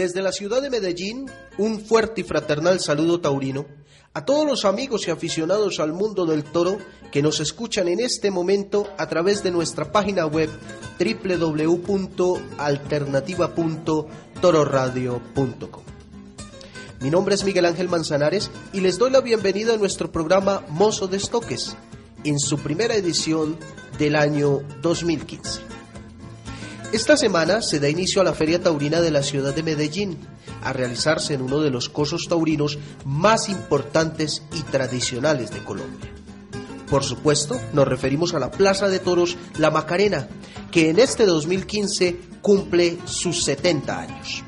Desde la ciudad de Medellín, un fuerte y fraternal saludo taurino a todos los amigos y aficionados al mundo del toro que nos escuchan en este momento a través de nuestra página web www.alternativa.tororadio.com. Mi nombre es Miguel Ángel Manzanares y les doy la bienvenida a nuestro programa Mozo de Estoques en su primera edición del año 2015. Esta semana se da inicio a la Feria Taurina de la ciudad de Medellín, a realizarse en uno de los cosos taurinos más importantes y tradicionales de Colombia. Por supuesto, nos referimos a la Plaza de Toros La Macarena, que en este 2015 cumple sus 70 años.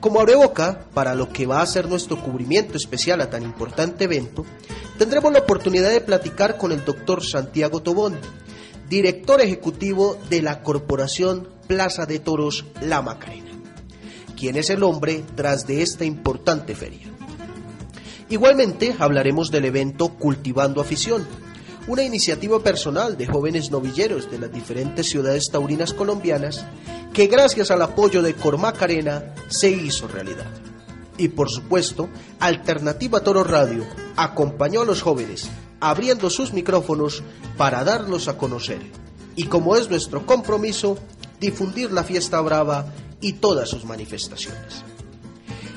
Como boca para lo que va a ser nuestro cubrimiento especial a tan importante evento, tendremos la oportunidad de platicar con el doctor Santiago Tobón, director ejecutivo de la Corporación Plaza de Toros La Macarena, quien es el hombre tras de esta importante feria. Igualmente hablaremos del evento Cultivando Afición, una iniciativa personal de jóvenes novilleros de las diferentes ciudades taurinas colombianas que gracias al apoyo de Cormacarena se hizo realidad. Y por supuesto, Alternativa Toro Radio acompañó a los jóvenes abriendo sus micrófonos para darlos a conocer. Y como es nuestro compromiso, difundir la fiesta brava y todas sus manifestaciones.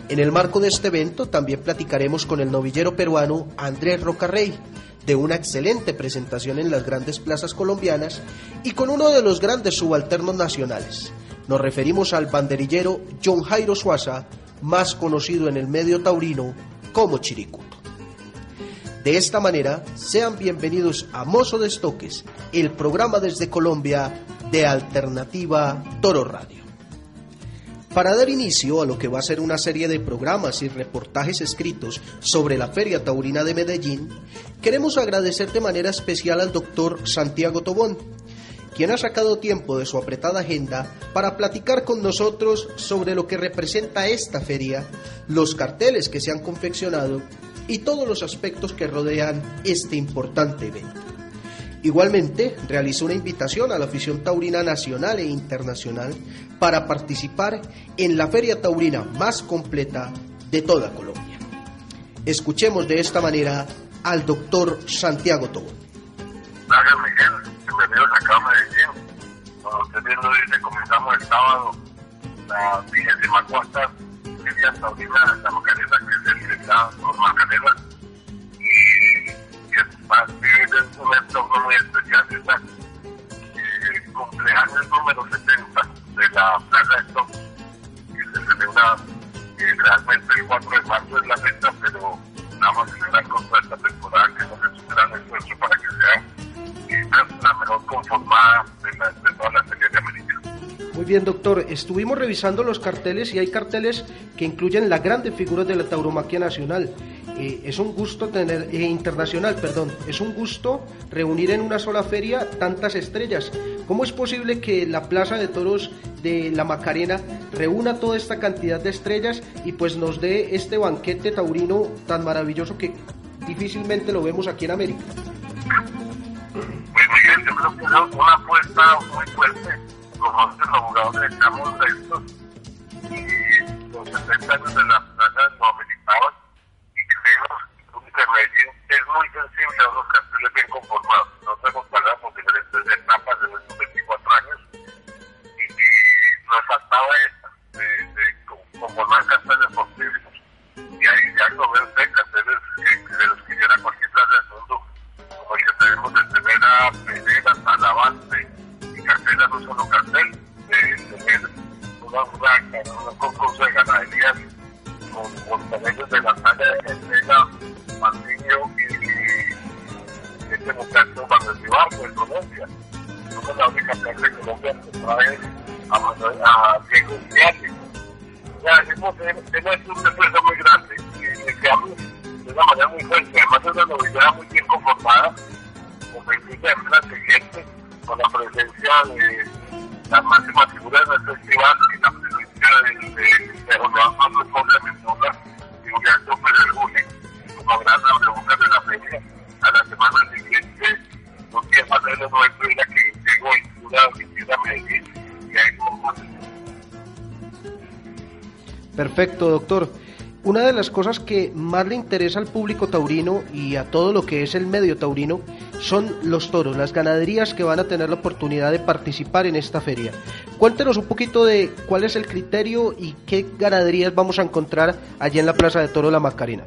En el marco de este evento también platicaremos con el novillero peruano Andrés Rocarrey, de una excelente presentación en las grandes plazas colombianas y con uno de los grandes subalternos nacionales. Nos referimos al banderillero John Jairo Suaza, más conocido en el medio taurino como Chiricuto. De esta manera, sean bienvenidos a Mozo de Estoques, el programa desde Colombia de Alternativa Toro Radio. Para dar inicio a lo que va a ser una serie de programas y reportajes escritos sobre la Feria Taurina de Medellín, queremos agradecer de manera especial al doctor Santiago Tobón, quien ha sacado tiempo de su apretada agenda para platicar con nosotros sobre lo que representa esta feria, los carteles que se han confeccionado y todos los aspectos que rodean este importante evento. Igualmente, realizó una invitación a la afición taurina nacional e internacional para participar en la feria taurina más completa de toda Colombia. Escuchemos de esta manera al doctor Santiago Tobón. Gracias Miguel, bienvenidos acá a Medellín. Como usted bien lo dice, comenzamos el sábado la vigésima cuarta feria taurina de la Macarena, que es el por Macarena. Y, es un entorno muy especial, es la eh, cumpleaños número 70 de la Plaza de Stock, que se celebra eh, realmente el 4 de marzo es la fecha, pero vamos a celebrar con toda esta temporada que nos es un gran esfuerzo para que sea eh, la mejor conformada de, la, de todas las ferias de América. Muy bien, doctor. Estuvimos revisando los carteles y hay carteles que incluyen las grandes figuras de la tauromaquia nacional. Eh, es un gusto tener, eh, internacional, perdón, es un gusto reunir en una sola feria tantas estrellas. ¿Cómo es posible que la Plaza de Toros de la Macarena reúna toda esta cantidad de estrellas y pues nos dé este banquete taurino tan maravilloso que difícilmente lo vemos aquí en América? Pues Miguel, yo creo que es una apuesta muy fuerte. Nosotros los jugadores estamos listos y los 70 años de la plaza nos ameritaban y creemos que Medellín es muy sensible a unos carteles bien conformados. Nosotros hemos pasado por diferentes etapas en estos 24 años y, y nos faltaba esta, de, de conformar carteles posibles. Y ahí ya lo ven usted, carteles que, de los que llena cualquier plaza del mundo, como que tenemos de primera, primera, Talavante, y cartela no solo cartel, de tener una, una, un concurso de ganaderías con, con de la talla de Cartela, Martiño y, y este muchacho Gilberto Barrio de Colombia. Somos la única plaza de Colombia que trae doctor. Una de las cosas que más le interesa al público taurino y a todo lo que es el medio taurino son los toros, las ganaderías que van a tener la oportunidad de participar en esta feria. Cuéntenos un poquito de cuál es el criterio y qué ganaderías vamos a encontrar allí en la Plaza de Toro La Macarena.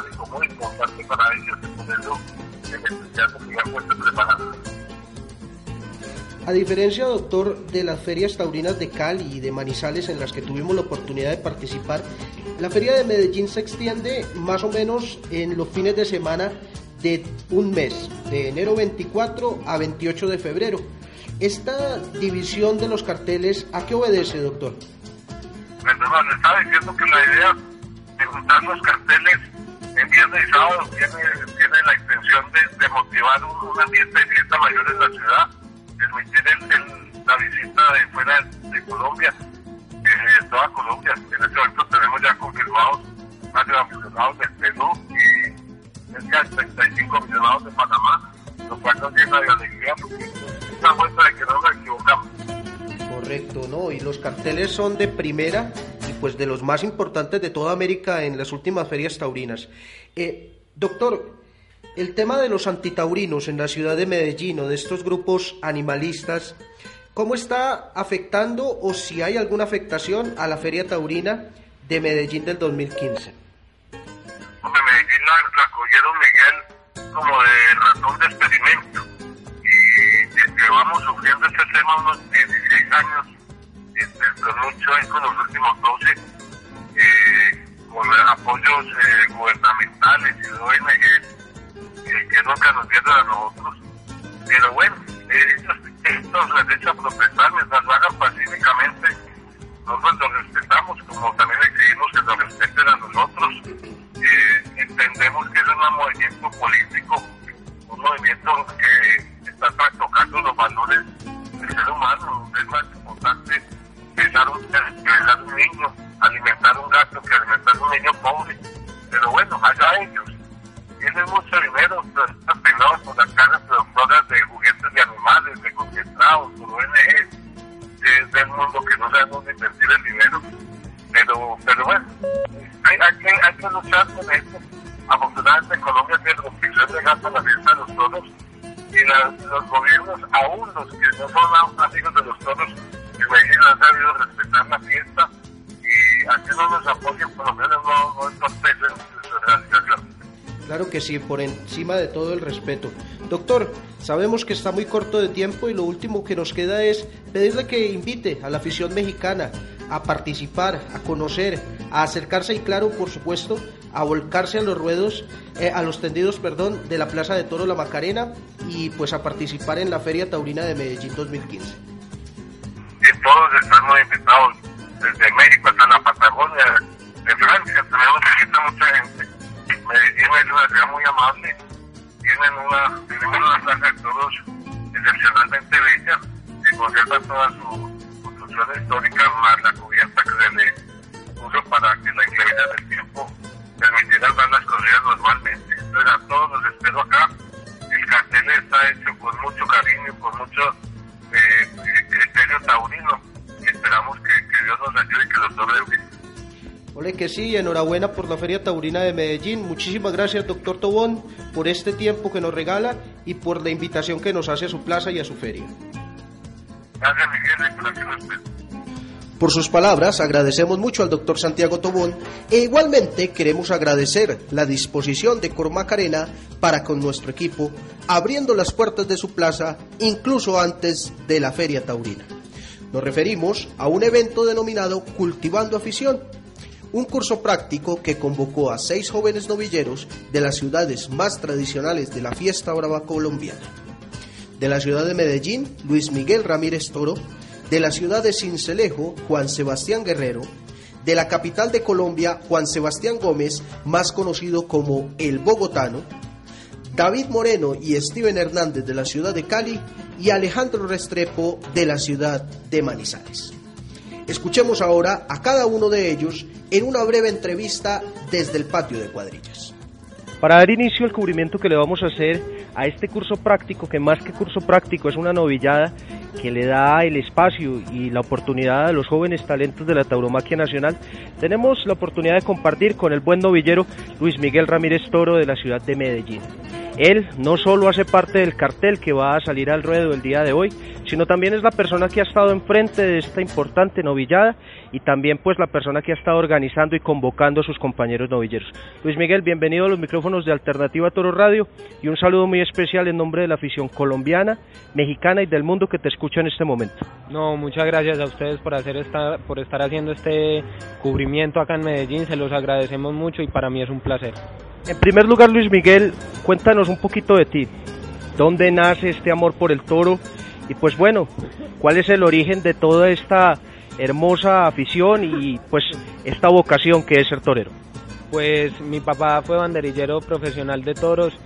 Metálico muy importante para ellos y por eso el entusiasmo que ya puesto A diferencia, doctor, de las ferias taurinas de Cali y de Manizales en las que tuvimos la oportunidad de participar, la feria de Medellín se extiende más o menos en los fines de semana de un mes, de enero 24 a 28 de febrero. Esta división de los carteles, ¿a qué obedece, doctor? Perdón, le estaba diciendo que la idea de juntar los carteles en viernes y sábado tiene, tiene la intención de, motivar un, un, ambiente de fiesta mayor en la ciudad, permitir el, el, la visita de fuera de, Colombia, eh, toda Colombia. En este momento tenemos ya confirmados más de aficionados del Perú y cerca de 35 aficionados de Panamá, lo cual nos llena de alegría porque es una muestra de que no nos equivocamos. Correcto, ¿no? Y los carteles son de primera pues de los más importantes de toda América en las últimas ferias taurinas. Eh, doctor, el tema de los antitaurinos en la ciudad de Medellín o de estos grupos animalistas, ¿cómo está afectando o si hay alguna afectación a la feria taurina de Medellín del 2015? Hombre, Medellín la, la cogieron Miguel como de ratón de experimento y llevamos sufriendo este tema unos 16 años, desde 2008 con los últimos 12, eh, con apoyos eh, gubernamentales y ONG eh, que nunca nos dieron a nosotros. Pero bueno, ellos, estos derechos a protestar mientras lo hagan pacíficamente, nosotros los respetamos, como también exigimos que nos respeten a nosotros. entendemos que es un movimiento político, un movimiento que está trastocando los valores del ser humano. Es más importante un, pensar un niño, alimentar un gato que alimentar un niño pobre. Pero bueno, allá ellos. Tienen mucho dinero, están pegados por las caras productoras de juguetes de animales, de concentrados, por ONGs, es del mundo que no dónde invertir el dinero. Pero, pero bueno, hay, hay, que, hay que luchar con esto. Afortunadamente Colombia tiene restricción de gasto en la fiesta de los toros y la, los gobiernos, aún los que no son amigos de los toros, la fiesta y por lo menos no. Claro que sí, por encima de todo el respeto. Doctor, sabemos que está muy corto de tiempo y lo último que nos queda es pedirle que invite a la afición mexicana a participar, a conocer, a acercarse y claro, por supuesto, a volcarse a los ruedos, eh, a los tendidos, perdón, de la Plaza de Toro La Macarena y pues a participar en la Feria Taurina de Medellín 2015. Todos están muy invitados, desde México hasta la Patagonia, de Francia, tenemos visita mucha gente. Medellín es una ciudad muy amable, tienen una, tienen una plaza de toros excepcionalmente bella, que conserva toda su construcción histórica, más la cubierta que se le puso para que la inclemencia del tiempo permitiera dar las corridas normalmente. Entonces a todos los espero acá. El cartel está hecho con mucho cariño, con mucho eh, criterio taurino. Esperamos que, que Dios nos ayude y que los bien. Ole que sí, enhorabuena por la Feria Taurina de Medellín. Muchísimas gracias, doctor Tobón, por este tiempo que nos regala y por la invitación que nos hace a su plaza y a su feria. Gracias, Miguel, y gracias a usted. Por sus palabras, agradecemos mucho al doctor Santiago Tobón e igualmente queremos agradecer la disposición de Cormacarena para con nuestro equipo, abriendo las puertas de su plaza incluso antes de la Feria Taurina. Nos referimos a un evento denominado Cultivando Afición, un curso práctico que convocó a seis jóvenes novilleros de las ciudades más tradicionales de la fiesta brava colombiana. De la ciudad de Medellín, Luis Miguel Ramírez Toro, de la ciudad de Cincelejo, Juan Sebastián Guerrero, de la capital de Colombia, Juan Sebastián Gómez, más conocido como El Bogotano, David Moreno y Steven Hernández de la ciudad de Cali y Alejandro Restrepo de la ciudad de Manizales. Escuchemos ahora a cada uno de ellos en una breve entrevista desde el patio de cuadrillas. Para dar inicio al cubrimiento que le vamos a hacer a este curso práctico, que más que curso práctico es una novillada que le da el espacio y la oportunidad a los jóvenes talentos de la tauromaquia nacional, tenemos la oportunidad de compartir con el buen novillero Luis Miguel Ramírez Toro de la ciudad de Medellín. Él no solo hace parte del cartel que va a salir al ruedo el día de hoy, sino también es la persona que ha estado enfrente de esta importante novillada y también pues la persona que ha estado organizando y convocando a sus compañeros novilleros. Luis Miguel, bienvenido a los micrófonos de Alternativa Toro Radio y un saludo muy especial en nombre de la afición colombiana, mexicana y del mundo que te escucha en este momento. No, muchas gracias a ustedes por hacer esta, por estar haciendo este cubrimiento acá en Medellín, se los agradecemos mucho y para mí es un placer. En primer lugar, Luis Miguel, cuéntanos un poquito de ti. ¿Dónde nace este amor por el toro? Y pues bueno, ¿cuál es el origen de toda esta hermosa afición y pues esta vocación que es ser torero? Pues mi papá fue banderillero profesional de toros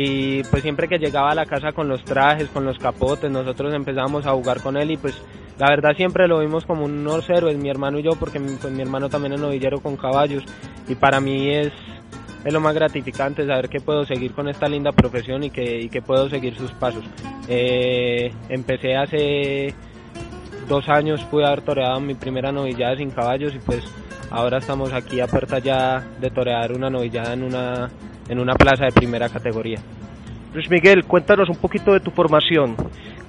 y pues siempre que llegaba a la casa con los trajes, con los capotes, nosotros empezábamos a jugar con él y pues la verdad siempre lo vimos como unos héroes, mi hermano y yo, porque pues, mi hermano también es novillero con caballos y para mí es es lo más gratificante saber que puedo seguir con esta linda profesión y que, y que puedo seguir sus pasos. Eh, empecé hace dos años, pude haber toreado mi primera novillada sin caballos y pues ahora estamos aquí a puerta ya de torear una novillada en una, en una plaza de primera categoría. Luis Miguel, cuéntanos un poquito de tu formación.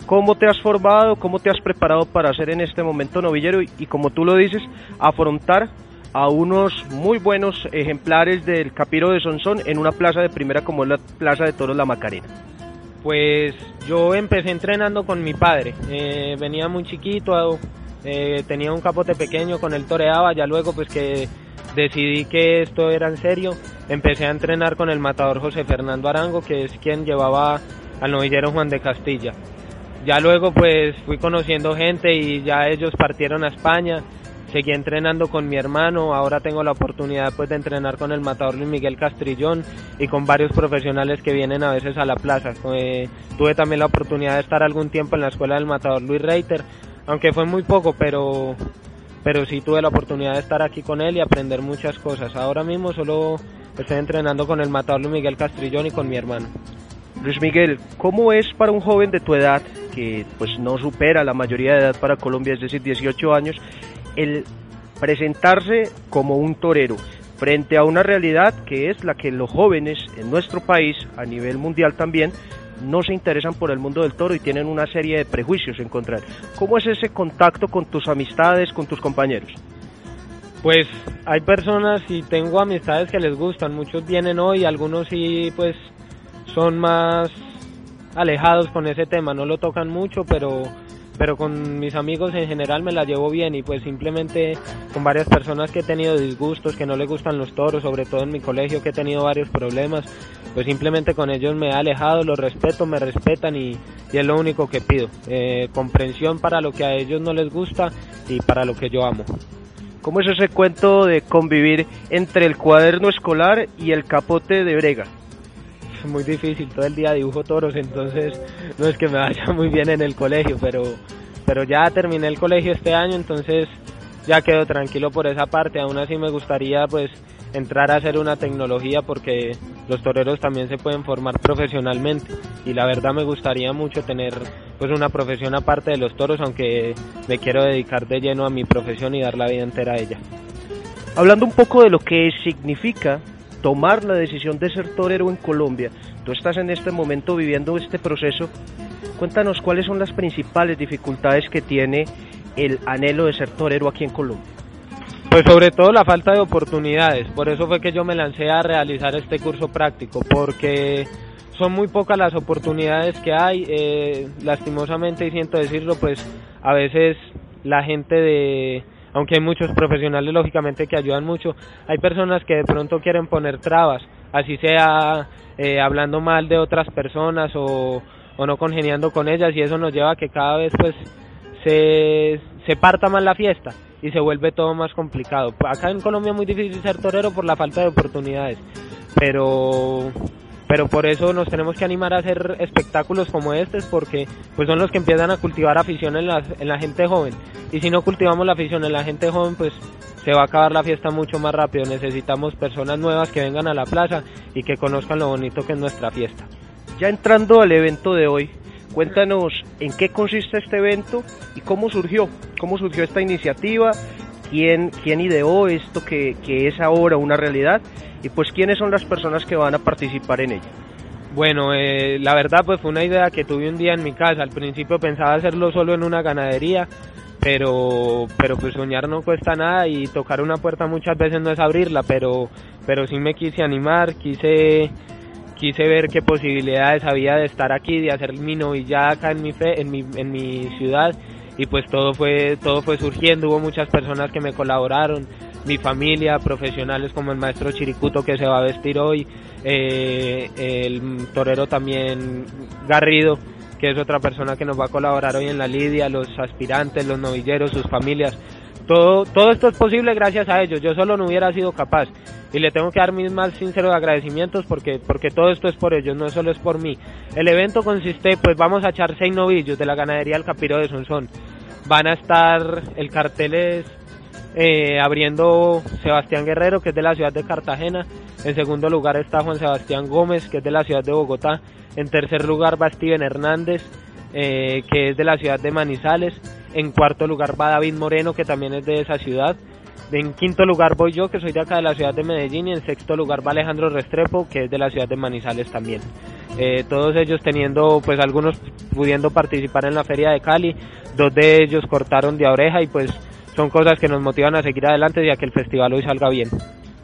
¿Cómo te has formado? ¿Cómo te has preparado para ser en este momento novillero? Y, y como tú lo dices, afrontar a unos muy buenos ejemplares del Capiro de Sonsón en una plaza de primera como es la Plaza de Toros La Macarena? Pues yo empecé entrenando con mi padre. Eh, venía muy chiquito, eh, tenía un capote pequeño, con él toreaba. Ya luego, pues que decidí que esto era en serio, empecé a entrenar con el matador José Fernando Arango, que es quien llevaba al novillero Juan de Castilla. Ya luego, pues fui conociendo gente y ya ellos partieron a España seguí entrenando con mi hermano, ahora tengo la oportunidad pues de entrenar con el matador Luis Miguel Castrillón y con varios profesionales que vienen a veces a la plaza. Eh, tuve también la oportunidad de estar algún tiempo en la escuela del matador Luis Reiter, aunque fue muy poco, pero pero sí tuve la oportunidad de estar aquí con él y aprender muchas cosas. Ahora mismo solo estoy entrenando con el matador Luis Miguel Castrillón y con mi hermano. Luis Miguel, ¿cómo es para un joven de tu edad, que pues no supera la mayoría de edad para Colombia, es decir, 18 años, el presentarse como un torero frente a una realidad que es la que los jóvenes en nuestro país, a nivel mundial también, no se interesan por el mundo del toro y tienen una serie de prejuicios en contra de él. ¿Cómo es ese contacto con tus amistades, con tus compañeros? Pues hay personas y tengo amistades que les gustan, muchos vienen hoy, algunos sí pues son más alejados con ese tema, no lo tocan mucho, pero pero con mis amigos en general me la llevo bien y pues simplemente con varias personas que he tenido disgustos, que no les gustan los toros, sobre todo en mi colegio que he tenido varios problemas, pues simplemente con ellos me he alejado, los respeto, me respetan y, es lo único que pido, eh, comprensión para lo que a ellos no les gusta y para lo que yo amo. ¿Cómo es ese cuento de convivir entre el cuaderno escolar y el capote de brega? muy difícil, todo el día dibujo toros, entonces no es que me vaya muy bien en el colegio, pero, pero ya terminé el colegio este año, entonces ya quedo tranquilo por esa parte, aún así me gustaría pues entrar a hacer una tecnología porque los toreros también se pueden formar profesionalmente y la verdad me gustaría mucho tener pues una profesión aparte de los toros aunque me quiero dedicar de lleno a mi profesión y dar la vida entera a ella. Hablando un poco de lo que significa tomar la decisión de ser torero en Colombia. Tú estás en este momento viviendo este proceso. Cuéntanos cuáles son las principales dificultades que tiene el anhelo de ser torero aquí en Colombia. Pues sobre todo la falta de oportunidades. Por eso fue que yo me lancé a realizar este curso práctico, porque son muy pocas las oportunidades que hay. Eh, lastimosamente, y siento decirlo, pues a veces la gente de aunque hay muchos profesionales lógicamente que ayudan mucho, hay personas que de pronto quieren poner trabas, así sea eh, hablando mal de otras personas o, no congeniando con ellas y eso nos lleva a que cada vez pues se, se parta más la fiesta y se vuelve todo más complicado. Acá en Colombia es muy difícil ser torero por la falta de oportunidades, pero pero por eso nos tenemos que animar a hacer espectáculos como estos porque pues son los que empiezan a cultivar afición en la, en la gente joven. Y si no cultivamos la afición en la gente joven pues se va a acabar la fiesta mucho más rápido. Necesitamos personas nuevas que vengan a la plaza y que conozcan lo bonito que es nuestra fiesta. Ya entrando al evento de hoy cuéntanos en qué consiste este evento y cómo surgió cómo surgió esta iniciativa quién, quién ideó esto que, que es ahora una realidad y pues quiénes son las personas que van a participar en ella. Bueno, eh, la verdad pues fue una idea que tuve un día en mi casa. Al principio pensaba hacerlo solo en una ganadería, pero pero pues soñar no cuesta nada y tocar una puerta muchas veces no es abrirla, pero pero sí me quise animar, quise quise ver qué posibilidades había de estar aquí, de hacer mi novillada acá en mi fe, en mi en mi ciudad y pues todo fue todo fue surgiendo, hubo muchas personas que me colaboraron mi familia, profesionales como el maestro Chiricuto que se va a vestir hoy, eh, el torero también Garrido, que es otra persona que nos va a colaborar hoy en la lidia, los aspirantes, los novilleros, sus familias. Todo, todo esto es posible gracias a ellos. Yo solo no hubiera sido capaz. Y le tengo que dar mis más sinceros agradecimientos porque, porque todo esto es por ellos, no solo es por mí. El evento consiste, pues vamos a echar seis novillos de la ganadería El Capiro de Sonsón. Van a estar, el cartel es eh, abriendo Sebastián Guerrero, que es de la ciudad de Cartagena. En segundo lugar está Juan Sebastián Gómez, que es de la ciudad de Bogotá. En tercer lugar va Steven Hernández, eh, que es de la ciudad de Manizales. En cuarto lugar va David Moreno, que también es de esa ciudad. En quinto lugar voy yo, que soy de acá de la ciudad de Medellín. Y en sexto lugar va Alejandro Restrepo, que es de la ciudad de Manizales también. Eh, todos ellos teniendo, pues algunos pudiendo participar en la feria de Cali. Dos de ellos cortaron de oreja y pues son cosas que nos motivan a seguir adelante y a que el festival hoy salga bien.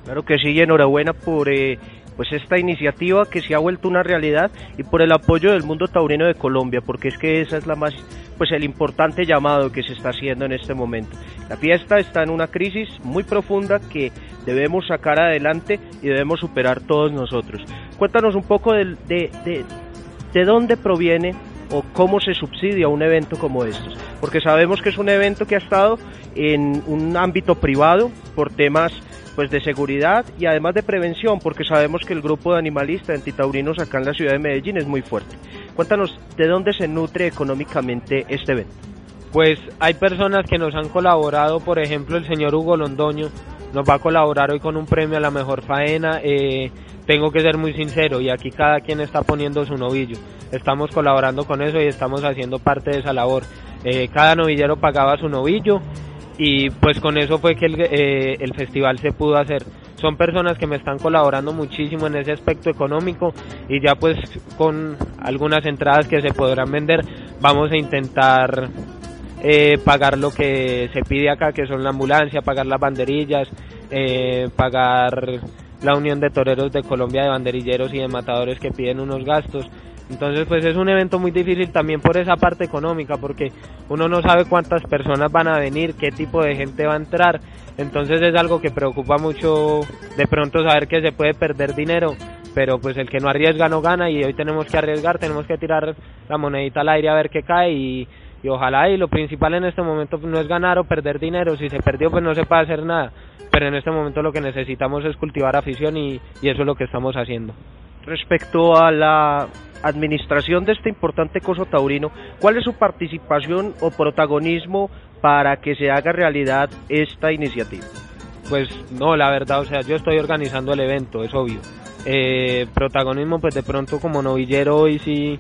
Claro que sí, enhorabuena por eh, pues esta iniciativa que se ha vuelto una realidad y por el apoyo del mundo taurino de Colombia, porque es que esa es la más pues el importante llamado que se está haciendo en este momento. La fiesta está en una crisis muy profunda que debemos sacar adelante y debemos superar todos nosotros. Cuéntanos un poco de, de, de, de dónde proviene o cómo se subsidia un evento como estos. Porque sabemos que es un evento que ha estado en un ámbito privado por temas pues de seguridad y además de prevención, porque sabemos que el grupo de animalistas antitaurinos acá en la ciudad de Medellín es muy fuerte. Cuéntanos, ¿de dónde se nutre económicamente este evento? Pues hay personas que nos han colaborado, por ejemplo el señor Hugo Londoño nos va a colaborar hoy con un premio a la mejor faena. Eh, tengo que ser muy sincero y aquí cada quien está poniendo su novillo. Estamos colaborando con eso y estamos haciendo parte de esa labor. Eh, cada novillero pagaba su novillo y pues con eso fue que el, eh, el festival se pudo hacer. Son personas que me están colaborando muchísimo en ese aspecto económico y ya pues con algunas entradas que se podrán vender vamos a intentar eh, pagar lo que se pide acá, que son la ambulancia, pagar las banderillas, eh, pagar la Unión de Toreros de Colombia de banderilleros y de matadores que piden unos gastos. Entonces, pues es un evento muy difícil también por esa parte económica, porque uno no sabe cuántas personas van a venir, qué tipo de gente va a entrar. Entonces es algo que preocupa mucho de pronto saber que se puede perder dinero, pero pues el que no arriesga no gana y hoy tenemos que arriesgar, tenemos que tirar la monedita al aire a ver qué cae y, y ojalá y lo principal en este momento no es ganar o perder dinero, si se perdió pues no se puede hacer nada, pero en este momento lo que necesitamos es cultivar afición y, y eso es lo que estamos haciendo. Respecto a la administración de este importante coso taurino, ¿cuál es su participación o protagonismo para que se haga realidad esta iniciativa? Pues no, la verdad, o sea, yo estoy organizando el evento, es obvio. Eh, protagonismo, pues de pronto como novillero hoy sí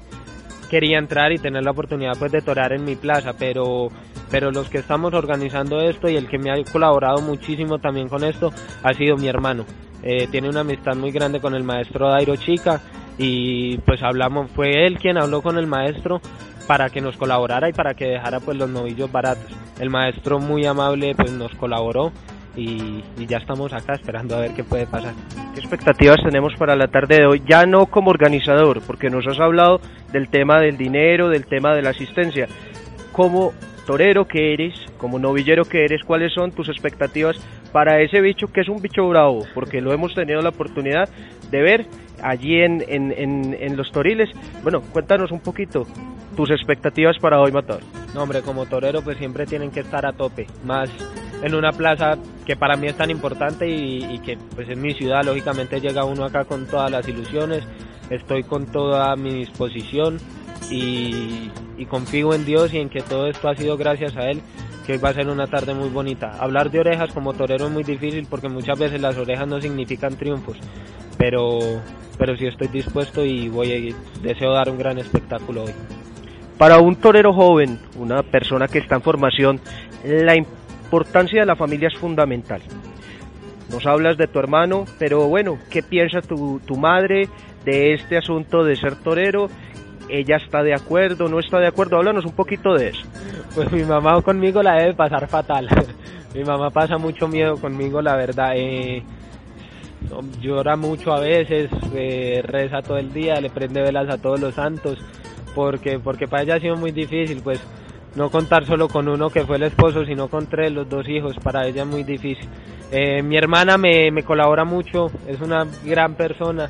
quería entrar y tener la oportunidad pues de torear en mi plaza, pero pero los que estamos organizando esto y el que me ha colaborado muchísimo también con esto ha sido mi hermano. Eh, tiene una amistad muy grande con el maestro Dairo Chica y pues hablamos, fue él quien habló con el maestro para que nos colaborara y para que dejara pues los novillos baratos. El maestro muy amable pues nos colaboró y, y, ya estamos acá esperando a ver qué puede pasar. ¿Qué expectativas tenemos para la tarde de hoy? Ya no como organizador, porque nos has hablado del tema del dinero, del tema de la asistencia. Como torero que eres, como novillero que eres, ¿cuáles son tus expectativas para ese bicho que es un bicho bravo? Porque lo hemos tenido la oportunidad de ver allí en, en, en, los toriles. Bueno, cuéntanos un poquito tus expectativas para hoy, Matador. No, hombre, como torero pues siempre tienen que estar a tope, más en una plaza que para mí es tan importante y, que pues en mi ciudad lógicamente llega uno acá con todas las ilusiones, estoy con toda mi disposición y confío en Dios y en que todo esto ha sido gracias a Él, que hoy va a ser una tarde muy bonita. Hablar de orejas como torero es muy difícil porque muchas veces las orejas no significan triunfos, pero, pero sí estoy dispuesto y voy a, deseo dar un gran espectáculo hoy. Para un torero joven, una persona que está en formación, la importancia de la familia es fundamental. Nos hablas de tu hermano, pero bueno, ¿qué piensa tu, tu madre de este asunto de ser torero? ¿Ella está de acuerdo, no está de acuerdo? Háblanos un poquito de eso. Pues mi mamá conmigo la debe pasar fatal. mi mamá pasa mucho miedo conmigo, la verdad. Eh, llora mucho a veces, eh, reza todo el día, le prende velas a todos los santos, porque, porque para ella ha sido muy difícil, pues no contar solo con uno que fue el esposo, sino con tres, los dos hijos, para ella es muy difícil. Eh, mi hermana me, me colabora mucho, es una gran persona,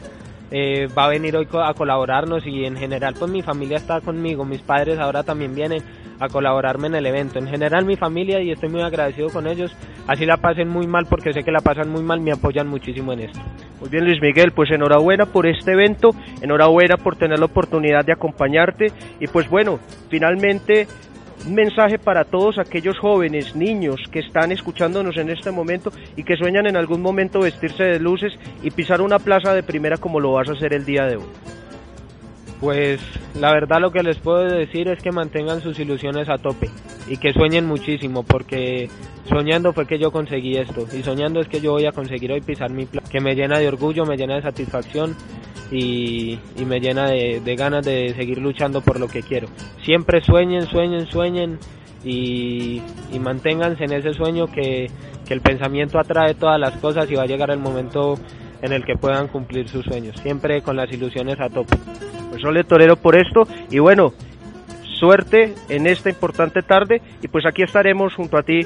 eh, va a venir hoy a colaborarnos y en general pues mi familia está conmigo, mis padres ahora también vienen a colaborarme en el evento. En general mi familia y estoy muy agradecido con ellos, así la pasen muy mal porque sé que la pasan muy mal, me apoyan muchísimo en esto. Muy bien Luis Miguel, pues enhorabuena por este evento, enhorabuena por tener la oportunidad de acompañarte y pues bueno, finalmente un mensaje para todos aquellos jóvenes, niños que están escuchándonos en este momento y que sueñan en algún momento vestirse de luces y pisar una plaza de primera como lo vas a hacer el día de hoy. Pues la verdad lo que les puedo decir es que mantengan sus ilusiones a tope y que sueñen muchísimo porque soñando fue que yo conseguí esto y soñando es que yo voy a conseguir hoy pisar mi plaza, que me llena de orgullo, me llena de satisfacción y, me llena de, de, ganas de seguir luchando por lo que quiero. Siempre sueñen, sueñen, sueñen y, y manténganse en ese sueño que, que, el pensamiento atrae todas las cosas y va a llegar el momento en el que puedan cumplir sus sueños. Siempre con las ilusiones a tope. Pues sole torero por esto y bueno, suerte en esta importante tarde y pues aquí estaremos junto a ti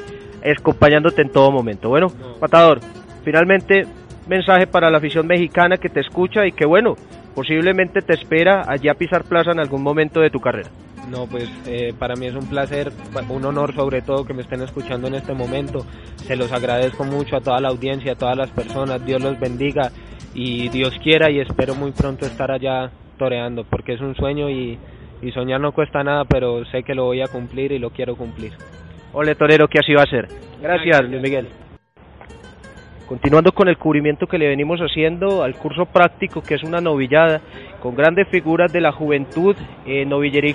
acompañándote en todo momento. Bueno, no. Matador, finalmente mensaje para la afición mexicana que te escucha y que bueno, posiblemente te espera allá pisar plaza en algún momento de tu carrera. No, pues eh, para mí es un placer, un honor sobre todo que me estén escuchando en este momento. Se los agradezco mucho a toda la audiencia, a todas las personas. Dios los bendiga y Dios quiera y espero muy pronto estar allá toreando porque es un sueño y, y soñar no cuesta nada, pero sé que lo voy a cumplir y lo quiero cumplir. Ole Torero, que así va a ser. Gracias, Luis Miguel. Continuando con el cubrimiento que le venimos haciendo al curso práctico, que es una novillada con grandes figuras de la juventud eh,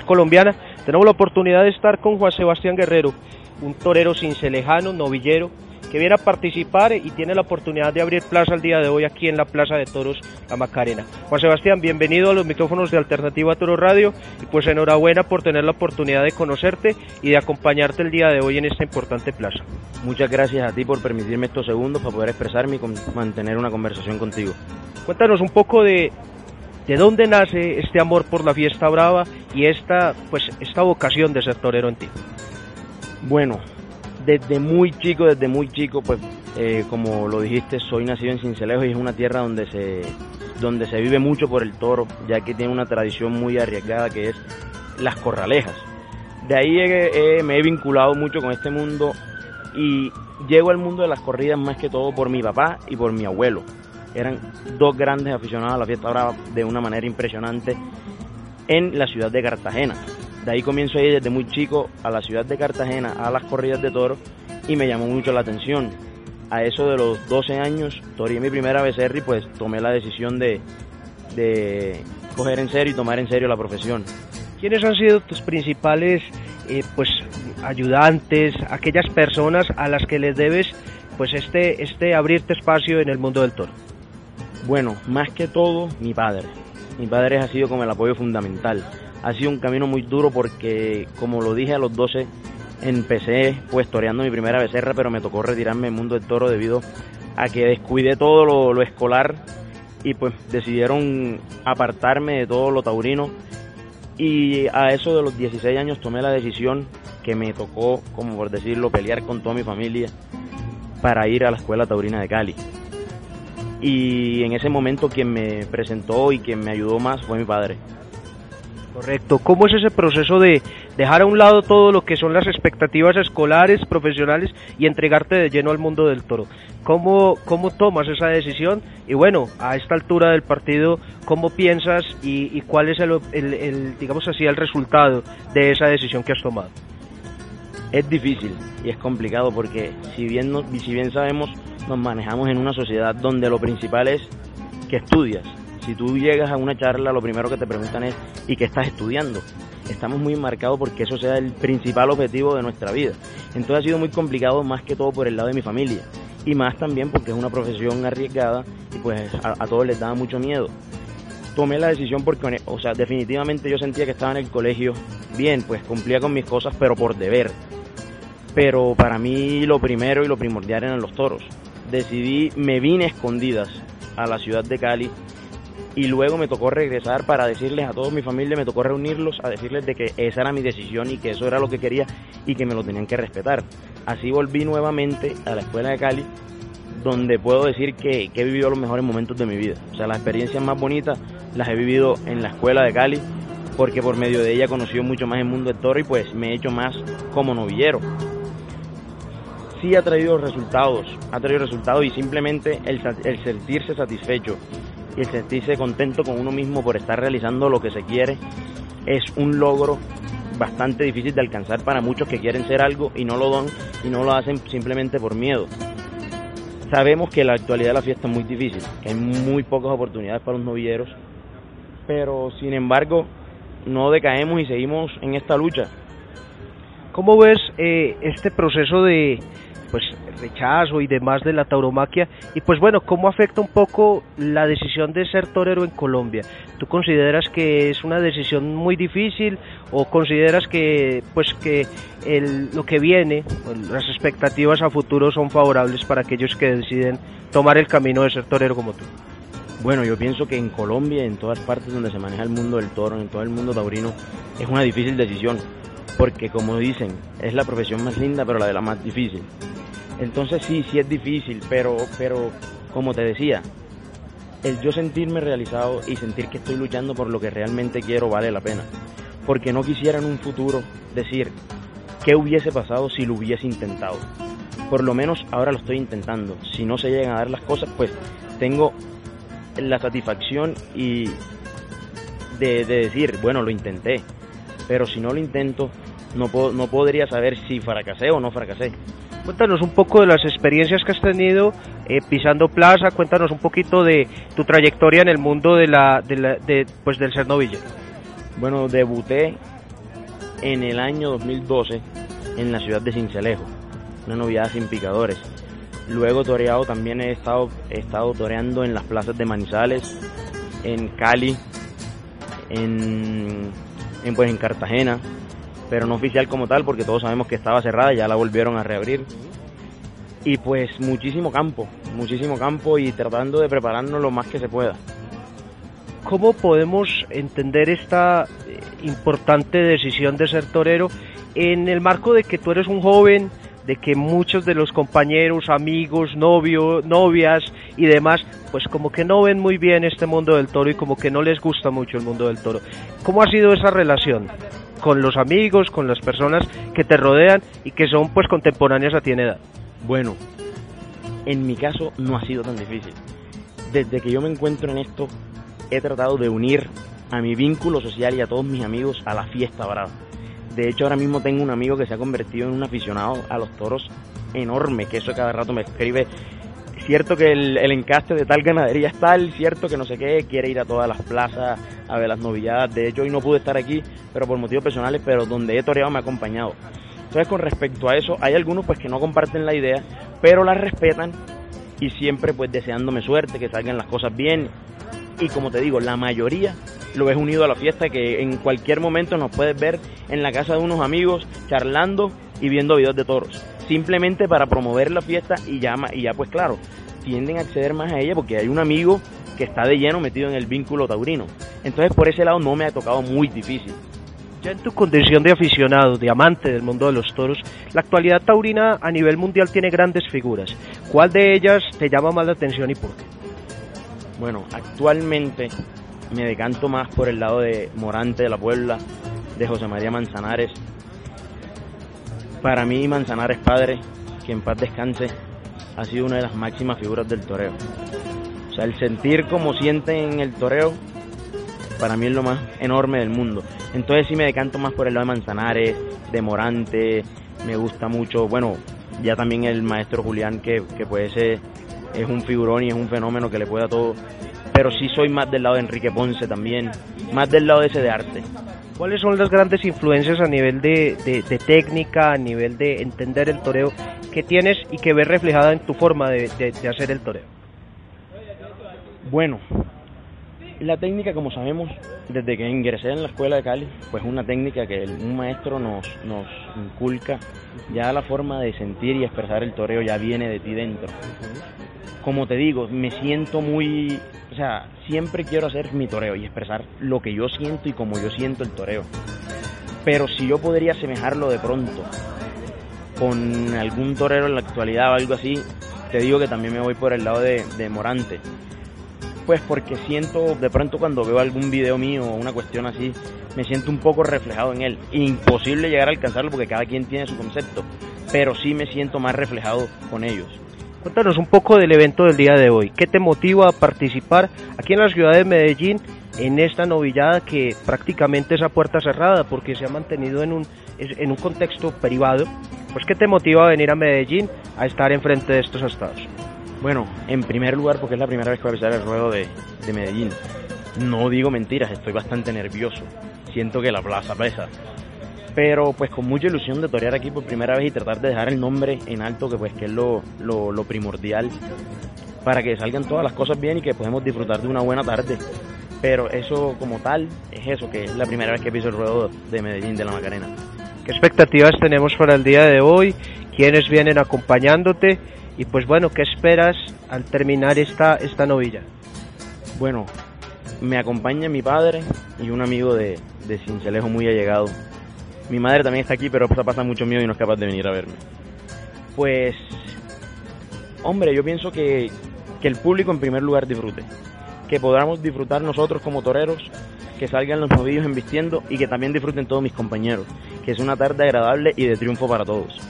colombiana, tenemos la oportunidad de estar con Juan Sebastián Guerrero, un torero cincelejano, novillero, que viene a participar y tiene la oportunidad de abrir plaza el día de hoy aquí en la Plaza de Toros La Macarena. Juan Sebastián, bienvenido a los micrófonos de Alternativa Toro Radio y pues enhorabuena por tener la oportunidad de conocerte y de acompañarte el día de hoy en esta importante plaza. Muchas gracias a ti por permitirme estos segundos para poder expresarme y mantener una conversación contigo. Cuéntanos un poco de, de dónde nace este amor por la fiesta brava y esta, pues, esta vocación de ser torero en ti. Bueno, desde muy chico, desde muy chico, pues eh, como lo dijiste, soy nacido en Cincelejo y es una tierra donde se, donde se vive mucho por el toro, ya que tiene una tradición muy arriesgada que es las corralejas. De ahí me he vinculado mucho con este mundo y llego al mundo de las corridas más que todo por mi papá y por mi abuelo. Eran dos grandes aficionados a la fiesta brava de una manera impresionante en la ciudad de Cartagena. De ahí comienzo a ir desde muy chico a la ciudad de Cartagena a las corridas de toros y me llamó mucho la atención. A eso de los 12 años, torí mi primera becerra y pues tomé la decisión de, de coger en serio y tomar en serio la profesión. ¿Quiénes han sido tus principales eh, pues ayudantes, aquellas personas a las que les debes pues este, este abrirte espacio en el mundo del toro? Bueno, más que todo mi padre. Mi padre ha sido como el apoyo fundamental ha sido un camino muy duro porque, como lo dije a los 12, empecé pues toreando mi primera becerra, pero me tocó retirarme del mundo del toro debido a que descuidé todo lo, escolar y pues decidieron apartarme de todo lo taurino y a eso de los 16 años tomé la decisión que me tocó, como por decirlo, pelear con toda mi familia para ir a la escuela taurina de Cali. Y en ese momento quien me presentó y quien me ayudó más fue mi padre. Correcto. ¿Cómo es ese proceso de dejar a un lado todo lo que son las expectativas escolares, profesionales y entregarte de lleno al mundo del toro? ¿Cómo, cómo tomas esa decisión? Y bueno, a esta altura del partido, ¿cómo piensas y, cuál es el, el, digamos así, el resultado de esa decisión que has tomado? Es difícil y es complicado porque si bien, si bien sabemos, nos manejamos en una sociedad donde lo principal es que estudias, si tú llegas a una charla, lo primero que te preguntan es ¿y qué estás estudiando? Estamos muy marcados porque eso sea el principal objetivo de nuestra vida. Entonces ha sido muy complicado más que todo por el lado de mi familia y más también porque es una profesión arriesgada y pues a, todos les daba mucho miedo. Tomé la decisión porque, o sea, definitivamente yo sentía que estaba en el colegio bien, pues cumplía con mis cosas, pero por deber. Pero para mí lo primero y lo primordial eran los toros. Decidí, me vine escondidas a la ciudad de Cali y luego me tocó regresar para decirles a toda mi familia, me tocó reunirlos a decirles de que esa era mi decisión y que eso era lo que quería y que me lo tenían que respetar. Así volví nuevamente a la escuela de Cali, donde puedo decir que, he vivido los mejores momentos de mi vida. O sea, las experiencias más bonitas las he vivido en la escuela de Cali, porque por medio de ella he conocido mucho más el mundo del toro y pues me he hecho más como novillero. Sí ha traído resultados, ha traído resultados y simplemente el, el sentirse satisfecho y sentirse contento con uno mismo por estar realizando lo que se quiere es un logro bastante difícil de alcanzar para muchos que quieren ser algo y no lo dan y no lo hacen simplemente por miedo. Sabemos que la actualidad de la fiesta es muy difícil, que hay muy pocas oportunidades para los novilleros, pero sin embargo no decaemos y seguimos en esta lucha. ¿Cómo ves eh, este proceso de, pues rechazo y demás de la tauromaquia y pues bueno, ¿cómo afecta un poco la decisión de ser torero en Colombia? ¿Tú consideras que es una decisión muy difícil o consideras que pues que el, lo que viene, las expectativas a futuro son favorables para aquellos que deciden tomar el camino de ser torero como tú? Bueno, yo pienso que en Colombia, en todas partes donde se maneja el mundo del toro, en todo el mundo taurino, es una difícil decisión, porque como dicen, es la profesión más linda, pero la de la más difícil. Entonces sí, sí es difícil, pero, pero como te decía, el yo sentirme realizado y sentir que estoy luchando por lo que realmente quiero vale la pena. Porque no quisiera en un futuro decir qué hubiese pasado si lo hubiese intentado. Por lo menos ahora lo estoy intentando. Si no se llegan a dar las cosas, pues tengo la satisfacción y de, decir, bueno, lo intenté. Pero si no lo intento, no, no podría saber si fracasé o no fracasé. Cuéntanos un poco de las experiencias que has tenido eh, pisando plaza, cuéntanos un poquito de tu trayectoria en el mundo de la, de pues del ser. Bueno, debuté en el año 2012 en la ciudad de Cincelejo, una novillada sin picadores. Luego toreado también he estado, estado toreando en las plazas de Manizales, en Cali, en, pues en Cartagena, pero no oficial como tal porque todos sabemos que estaba cerrada, ya la volvieron a reabrir. Y pues muchísimo campo, muchísimo campo y tratando de prepararnos lo más que se pueda. ¿Cómo podemos entender esta eh, importante decisión de ser torero en el marco de que tú eres un joven, de que muchos de los compañeros, amigos, novios, novias y demás, pues como que no ven muy bien este mundo del toro y como que no les gusta mucho el mundo del toro. ¿Cómo ha sido esa relación con los amigos, con las personas que te rodean y que son pues contemporáneas a ti en edad? Bueno, en mi caso no ha sido tan difícil. Desde que yo me encuentro en esto, he tratado de unir a mi vínculo social y a todos mis amigos a la fiesta brava. De hecho, ahora mismo tengo un amigo que se ha convertido en un aficionado a los toros enorme, que eso cada rato me escribe. Cierto que el, encaste de tal ganadería es tal, cierto que no sé qué, quiere ir a todas las plazas a ver las novilladas. De hecho, hoy no pude estar aquí, pero por motivos personales, pero donde he toreado me ha acompañado. Entonces, con respecto a eso, hay algunos pues que no comparten la idea, pero la respetan y siempre pues deseándome suerte, que salgan las cosas bien. Y como te digo, la mayoría lo ves unido a la fiesta, que en cualquier momento nos puedes ver en la casa de unos amigos charlando y viendo videos de toros. Simplemente para promover la fiesta y ya, y ya pues claro, tienden a acceder más a ella porque hay un amigo que está de lleno metido en el vínculo taurino. Entonces por ese lado no me ha tocado muy difícil. Ya en tu condición de aficionado, de amante del mundo de los toros, la actualidad taurina a nivel mundial tiene grandes figuras. ¿Cuál de ellas te llama más la atención y por qué? Bueno, actualmente me decanto más por el lado de Morante de la Puebla, de José María Manzanares. Para mí Manzanares padre, que en paz descanse, ha sido una de las máximas figuras del toreo. O sea, el sentir como sienten en el toreo, para mí es lo más enorme del mundo. Entonces sí me decanto más por el lado de Manzanares, de Morante, me gusta mucho, bueno, ya también el maestro Julián, que, que puede ser, es un figurón y es un fenómeno que le puede a todo pero sí soy más del lado de Enrique Ponce también, más del lado de ese de arte. ¿Cuáles son las grandes influencias a nivel de, técnica, a nivel de entender el toreo que tienes y que ves reflejada en tu forma de, hacer el toreo? Bueno, la técnica, como sabemos, desde que ingresé en la escuela de Cali, pues es una técnica que un maestro nos, nos inculca. Ya la forma de sentir y expresar el toreo ya viene de ti dentro. Como te digo, me siento muy o sea, siempre quiero hacer mi toreo y expresar lo que yo siento y como yo siento el toreo. Pero si yo podría asemejarlo de pronto con algún torero en la actualidad o algo así, te digo que también me voy por el lado de, Morante. Pues porque siento, de pronto cuando veo algún video mío o una cuestión así, me siento un poco reflejado en él. Imposible llegar a alcanzarlo porque cada quien tiene su concepto, pero sí me siento más reflejado con ellos. Cuéntanos un poco del evento del día de hoy. ¿Qué te motiva a participar aquí en la ciudad de Medellín en esta novillada que prácticamente es a puerta cerrada porque se ha mantenido en un, en un contexto privado? Pues ¿qué te motiva a venir a Medellín a estar enfrente de estos estados? Bueno, en primer lugar porque es la primera vez que voy a pisar el ruedo de, de Medellín. No digo mentiras, estoy bastante nervioso. Siento que la plaza pesa pero pues con mucha ilusión de torear aquí por primera vez y tratar de dejar el nombre en alto, que pues que es lo, lo, primordial, para que salgan todas las cosas bien y que podamos disfrutar de una buena tarde. Pero eso como tal es eso, que es la primera vez que piso el ruedo de Medellín de la Macarena. ¿Qué expectativas tenemos para el día de hoy? ¿Quiénes vienen acompañándote? Y pues bueno, ¿qué esperas al terminar esta, esta novilla? Bueno, me acompaña mi padre y un amigo de, de Cincelejo muy allegado, mi madre también está aquí, pero pasa mucho miedo y no es capaz de venir a verme. Pues, hombre, yo pienso que, que el público en primer lugar disfrute. Que podamos disfrutar nosotros como toreros, que salgan los novillos embistiendo y que también disfruten todos mis compañeros. Que es una tarde agradable y de triunfo para todos.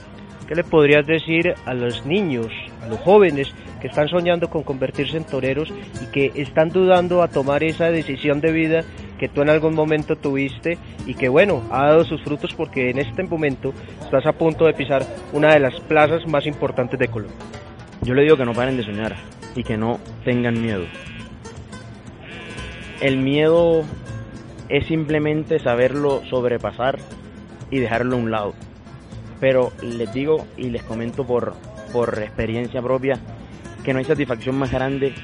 ¿Qué le podrías decir a los niños, a los jóvenes que están soñando con convertirse en toreros y que están dudando a tomar esa decisión de vida que tú en algún momento tuviste y que bueno, ha dado sus frutos porque en este momento estás a punto de pisar una de las plazas más importantes de Colombia. Yo le digo que no paren de soñar y que no tengan miedo. El miedo es simplemente saberlo sobrepasar y dejarlo a un lado. Pero les digo y les comento por, por experiencia propia que no hay satisfacción más grande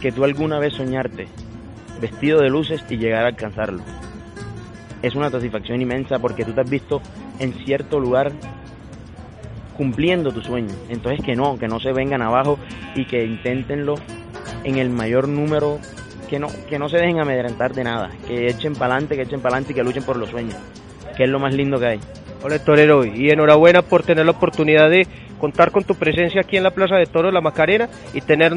que tú alguna vez soñarte vestido de luces y llegar a alcanzarlo. Es una satisfacción inmensa porque tú te has visto en cierto lugar cumpliendo tu sueño. Entonces que no, que no se vengan abajo y que inténtenlo en el mayor número, que no, que no se dejen amedrentar de nada, que echen para adelante, que echen para adelante y que luchen por los sueños, que es lo más lindo que hay. Hola Torero, y enhorabuena por tener la oportunidad de contar con tu presencia aquí en la Plaza de Toro La Macarena y tener,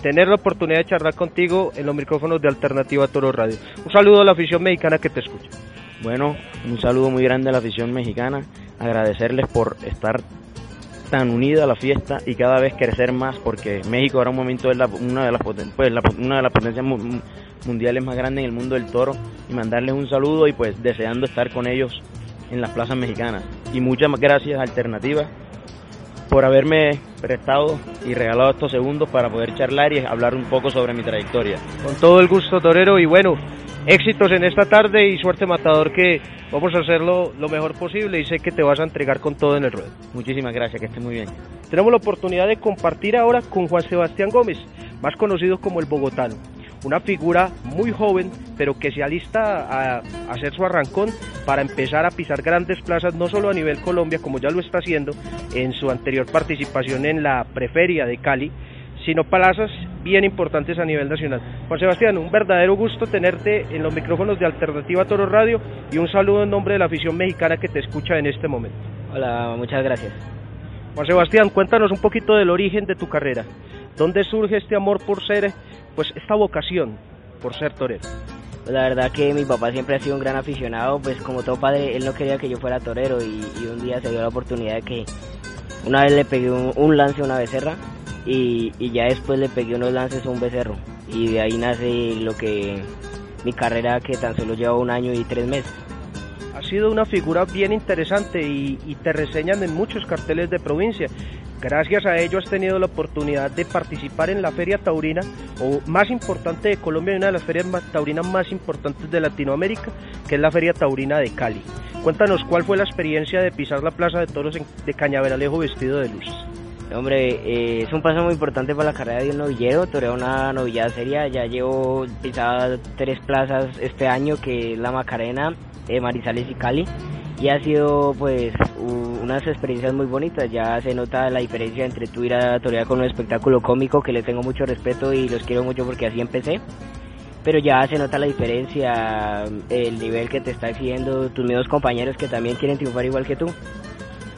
tener la oportunidad de charlar contigo en los micrófonos de Alternativa Toro Radio. Un saludo a la afición mexicana que te escucha. Bueno, un saludo muy grande a la afición mexicana, agradecerles por estar tan unida a la fiesta y cada vez crecer más porque México ahora un momento es una, de las pues, una de las potencias mundiales más grandes en el mundo del toro y mandarles un saludo y pues deseando estar con ellos en las plazas mexicanas. Y muchas gracias Alternativa por haberme prestado y regalado estos segundos para poder charlar y hablar un poco sobre mi trayectoria. Con todo el gusto, Torero, y bueno, éxitos en esta tarde y suerte, Matador, que vamos a hacerlo lo mejor posible y sé que te vas a entregar con todo en el ruedo. Muchísimas gracias, que esté muy bien. Tenemos la oportunidad de compartir ahora con Juan Sebastián Gómez, más conocido como el Bogotano una figura muy joven, pero que se alista a, hacer su arrancón para empezar a pisar grandes plazas, no solo a nivel Colombia, como ya lo está haciendo en su anterior participación en la preferia de Cali, sino plazas bien importantes a nivel nacional. Juan Sebastián, un verdadero gusto tenerte en los micrófonos de Alternativa Toro Radio y un saludo en nombre de la afición mexicana que te escucha en este momento. Hola, muchas gracias. Juan Sebastián, cuéntanos un poquito del origen de tu carrera. ¿Dónde surge este amor por ser pues esta vocación por ser torero? Pues la verdad que mi papá siempre ha sido un gran aficionado, pues como todo padre, él no quería que yo fuera torero y, un día se dio la oportunidad de que una vez le pegué un, lance a una becerra y, y, ya después le pegué unos lances a un becerro y de ahí nace lo que mi carrera que tan solo lleva un año y tres meses. Ha sido una figura bien interesante y, y te reseñan en muchos carteles de provincia. Gracias a ello has tenido la oportunidad de participar en la Feria Taurina, o más importante de Colombia, y una de las ferias taurinas más importantes de Latinoamérica, que es la Feria Taurina de Cali. Cuéntanos cuál fue la experiencia de pisar la Plaza de Toros de Cañaveralejo vestido de luz. Hombre, eh, es un paso muy importante para la carrera de un novillero, toreo una novillada seria, ya llevo pisado tres plazas este año, que es la Macarena, eh, Marizales y Cali y ha sido pues unas experiencias muy bonitas, ya se nota la diferencia entre tú ir a torear con un espectáculo cómico que le tengo mucho respeto y los quiero mucho porque así empecé, pero ya se nota la diferencia, el nivel que te está exigiendo tus mismos compañeros que también quieren triunfar igual que tú.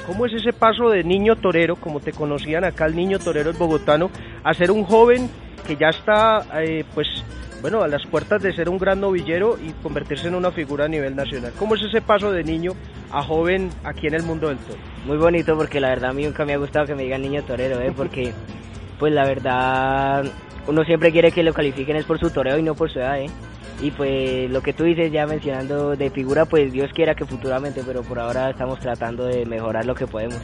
¿Cómo es ese paso de niño torero, como te conocían acá el niño torero el bogotano, a ser un joven que ya está eh, pues bueno, a las puertas de ser un gran novillero y convertirse en una figura a nivel nacional. ¿Cómo es ese paso de niño a joven aquí en el mundo del toro? Muy bonito porque la verdad a mí nunca me ha gustado que me digan niño torero, ¿eh? porque pues la verdad uno siempre quiere que lo califiquen es por su toreo y no por su edad, ¿eh? Y pues lo que tú dices ya mencionando de figura, pues Dios quiera que futuramente, pero por ahora estamos tratando de mejorar lo que podemos.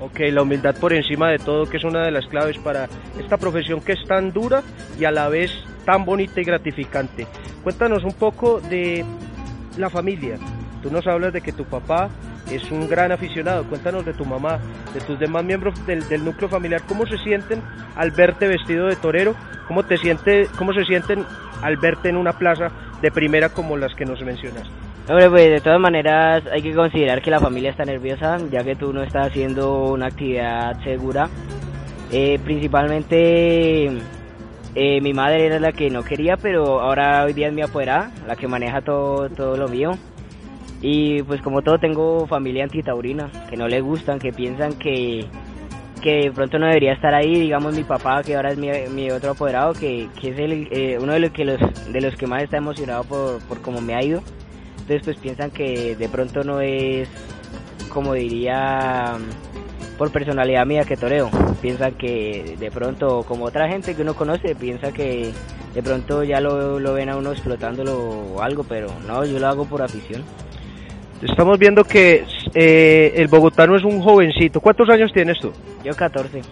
Ok, la humildad por encima de todo, que es una de las claves para esta profesión que es tan dura y a la vez tan bonita y gratificante. Cuéntanos un poco de la familia. Tú nos hablas de que tu papá es un gran aficionado. Cuéntanos de tu mamá, de tus demás miembros del, núcleo familiar, cómo se sienten al verte vestido de torero, cómo te siente, cómo se sienten al verte en una plaza de primera como las que nos mencionas. Hombre, pues de todas maneras hay que considerar que la familia está nerviosa, ya que tú no estás haciendo una actividad segura. Eh, principalmente eh, mi madre era la que no quería, pero ahora hoy día es mi apoderada, la que maneja todo, todo lo mío. Y pues como todo tengo familia antitaurina, que no le gustan, que piensan que, que de pronto no debería estar ahí, digamos mi papá, que ahora es mi, otro apoderado, que, que es el, eh, uno de los, que los, de los que más está emocionado por, por cómo me ha ido. Entonces pues piensan que de pronto no es, como diría por personalidad mía que toreo. Piensan que de pronto, como otra gente que uno conoce, piensa que de pronto ya lo, lo ven a uno explotándolo o algo, pero no, yo lo hago por afición. Estamos viendo que eh, el bogotano es un jovencito. ¿Cuántos años tienes tú? Yo 14.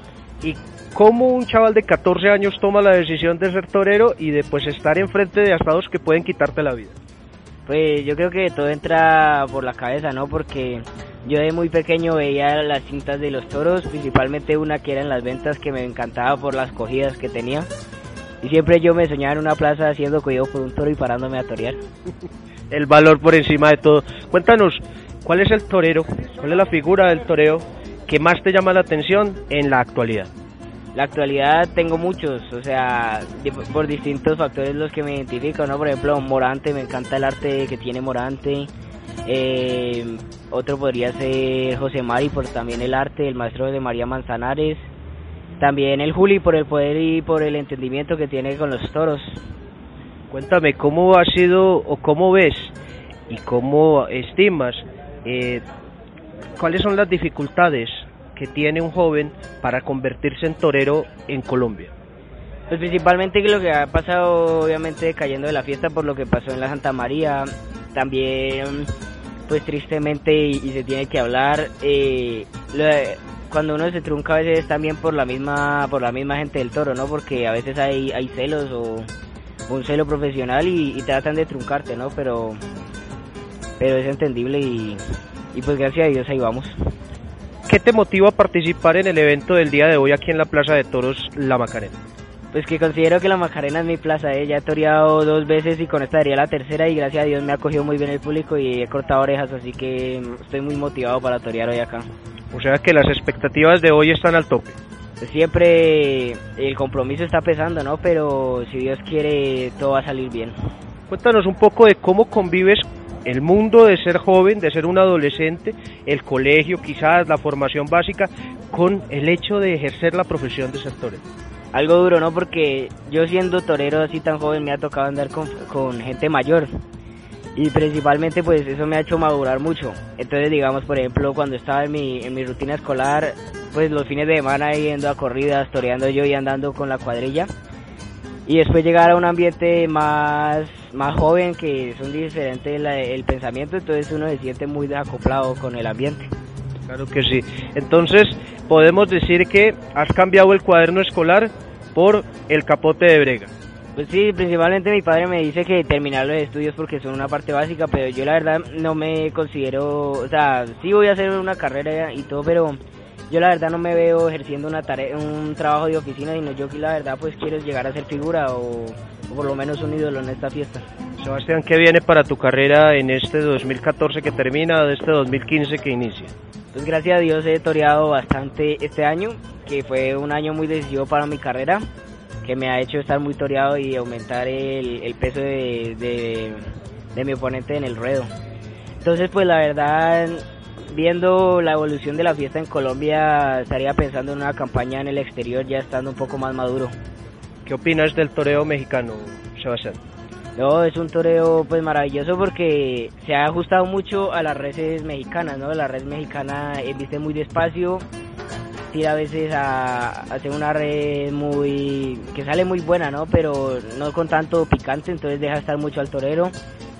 ¿Y cómo un chaval de 14 años toma la decisión de ser torero y de pues estar enfrente de asados que pueden quitarte la vida? Pues yo creo que todo entra por la cabeza, ¿no? Porque Yo de muy pequeño veía las cintas de los toros, principalmente una que era en las ventas que me encantaba por las cogidas que tenía. Y siempre yo me soñaba en una plaza siendo cogido por un toro y parándome a torear. El valor por encima de todo. Cuéntanos, ¿cuál es el torero? ¿Cuál es la figura del toreo que más te llama la atención en la actualidad? La actualidad tengo muchos, o sea, por distintos factores los que me identifican, ¿no? Por ejemplo, Morante, me encanta el arte que tiene Morante. Eh, otro podría ser José Mari por también el arte, el maestro de María Manzanares. También el Juli por el poder y por el entendimiento que tiene con los toros. Cuéntame, ¿cómo ha sido o cómo ves y cómo estimas eh, cuáles son las dificultades tiene un joven para convertirse en torero en Colombia? Pues principalmente lo que ha pasado, obviamente, cayendo de la fiesta por lo que pasó en la Santa María. También, pues tristemente, y, se tiene que hablar, eh, cuando uno se trunca a veces también por la misma por la misma gente del toro, ¿no? Porque a veces hay, hay celos o un celo profesional y, tratan de truncarte, ¿no? Pero pero es entendible y pues gracias a Dios ahí vamos. ¿Qué te motiva a participar en el evento del día de hoy aquí en la Plaza de Toros La Macarena? Pues que considero que la Macarena es mi plaza, ¿eh? ya he toreado dos veces y con esta sería la tercera y gracias a Dios me ha cogido muy bien el público y he cortado orejas, así que estoy muy motivado para torear hoy acá. O sea que las expectativas de hoy están al tope. Pues siempre el compromiso está pesando, ¿no? Pero si Dios quiere todo va a salir bien. Cuéntanos un poco de cómo convives el mundo de ser joven, de ser un adolescente, el colegio, quizás la formación básica, con el hecho de ejercer la profesión de ser torero. Algo duro, ¿no? Porque yo siendo torero así tan joven me ha tocado andar con, con gente mayor y principalmente pues eso me ha hecho madurar mucho. Entonces digamos por ejemplo cuando estaba en mi, en mi rutina escolar pues los fines de semana yendo a corridas, toreando yo y andando con la cuadrilla y después llegar a un ambiente más, más joven que son diferentes el pensamiento entonces uno se siente muy desacoplado con el ambiente. Claro que sí. Entonces podemos decir que has cambiado el cuaderno escolar por el capote de brega. Pues sí, principalmente mi padre me dice que terminar los estudios porque son una parte básica, pero yo la verdad no me considero, o sea, sí voy a hacer una carrera y todo, pero yo la verdad no me veo ejerciendo una tarea, un trabajo de oficina, sino yo que la verdad pues quiero llegar a ser figura o, o por lo menos un ídolo en esta fiesta. Sebastián, ¿qué viene para tu carrera en este 2014 que termina, de este 2015 que inicia? Pues gracias a Dios he toreado bastante este año, que fue un año muy decisivo para mi carrera que me ha hecho estar muy toreado y aumentar el, peso de, mi oponente en el ruedo. Entonces, pues la verdad, viendo la evolución de la fiesta en Colombia, estaría pensando en una campaña en el exterior ya estando un poco más maduro. ¿Qué opinas del toreo mexicano, Sebastián? No, es un toreo pues maravilloso porque se ha ajustado mucho a las redes mexicanas, ¿no? La red mexicana eh, viste muy despacio, tira a veces a, hacer una red muy que sale muy buena, ¿no? Pero no con tanto picante, entonces deja estar mucho al torero,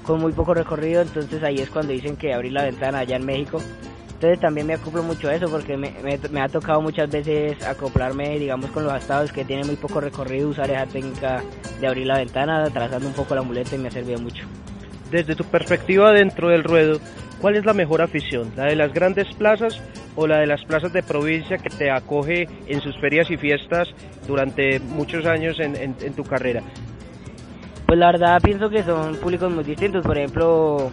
con muy poco recorrido, entonces ahí es cuando dicen que abrir la ventana allá en México. Entonces también me acoplo mucho a eso porque me, ha tocado muchas veces acoplarme, digamos, con los estados que tienen muy poco recorrido, usar esa técnica de abrir la ventana, trazando un poco la muleta y me ha servido mucho. Desde tu perspectiva dentro del ruedo, ¿cuál es la mejor afición? ¿La de las grandes plazas o la de las plazas de provincia que te acoge en sus ferias y fiestas durante muchos años en, tu carrera? Pues la verdad pienso que son públicos muy distintos. Por ejemplo,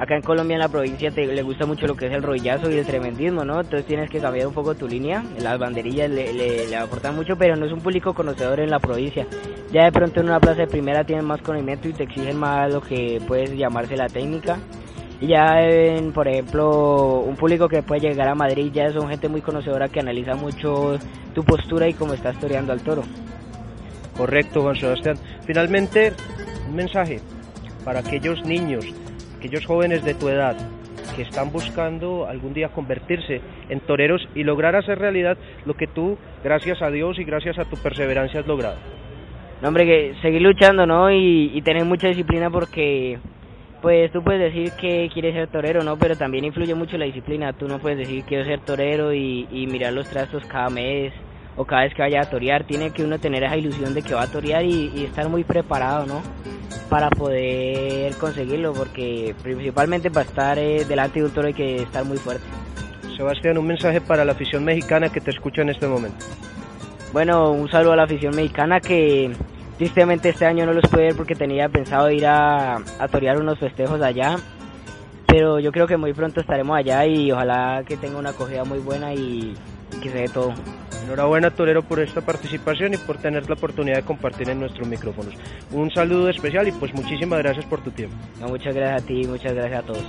acá en Colombia, en la provincia, te, le gusta mucho lo que es el rollazo y el tremendismo, ¿no? Entonces tienes que cambiar un poco tu línea. Las banderillas le, le, aportan mucho, pero no es un público conocedor en la provincia. Ya de pronto en una plaza de primera tienen más conocimiento y te exigen más lo que puedes llamarse la técnica. Y ya, por ejemplo, un público que puede llegar a Madrid ya son gente muy conocedora que analiza mucho tu postura y cómo estás toreando al toro. Correcto, Juan Sebastián. Finalmente, un mensaje para aquellos niños, aquellos jóvenes de tu edad que están buscando algún día convertirse en toreros y lograr hacer realidad lo que tú, gracias a Dios y gracias a tu perseverancia, has logrado. No, hombre, que seguir luchando, ¿no? Y, y tener mucha disciplina porque pues tú puedes decir que quieres ser torero, ¿no? Pero también influye mucho la disciplina. Tú no puedes decir quiero ser torero y, mirar los trastos cada mes o cada vez que vaya a torear, tiene que uno tener esa ilusión de que va a torear y, estar muy preparado, ¿no? Para poder conseguirlo, porque principalmente para estar eh, delante de un toro hay que estar muy fuerte. Sebastián, un mensaje para la afición mexicana que te escucha en este momento. Bueno, un saludo a la afición mexicana que tristemente este año no los pude ver porque tenía pensado ir a, a torear unos festejos allá pero yo creo que muy pronto estaremos allá y ojalá que tenga una acogida muy buena y, que se dé todo. Enhorabuena Torero por esta participación y por tener la oportunidad de compartir en nuestros micrófonos. Un saludo especial y pues muchísimas gracias por tu tiempo. muchas gracias a ti, muchas gracias a todos.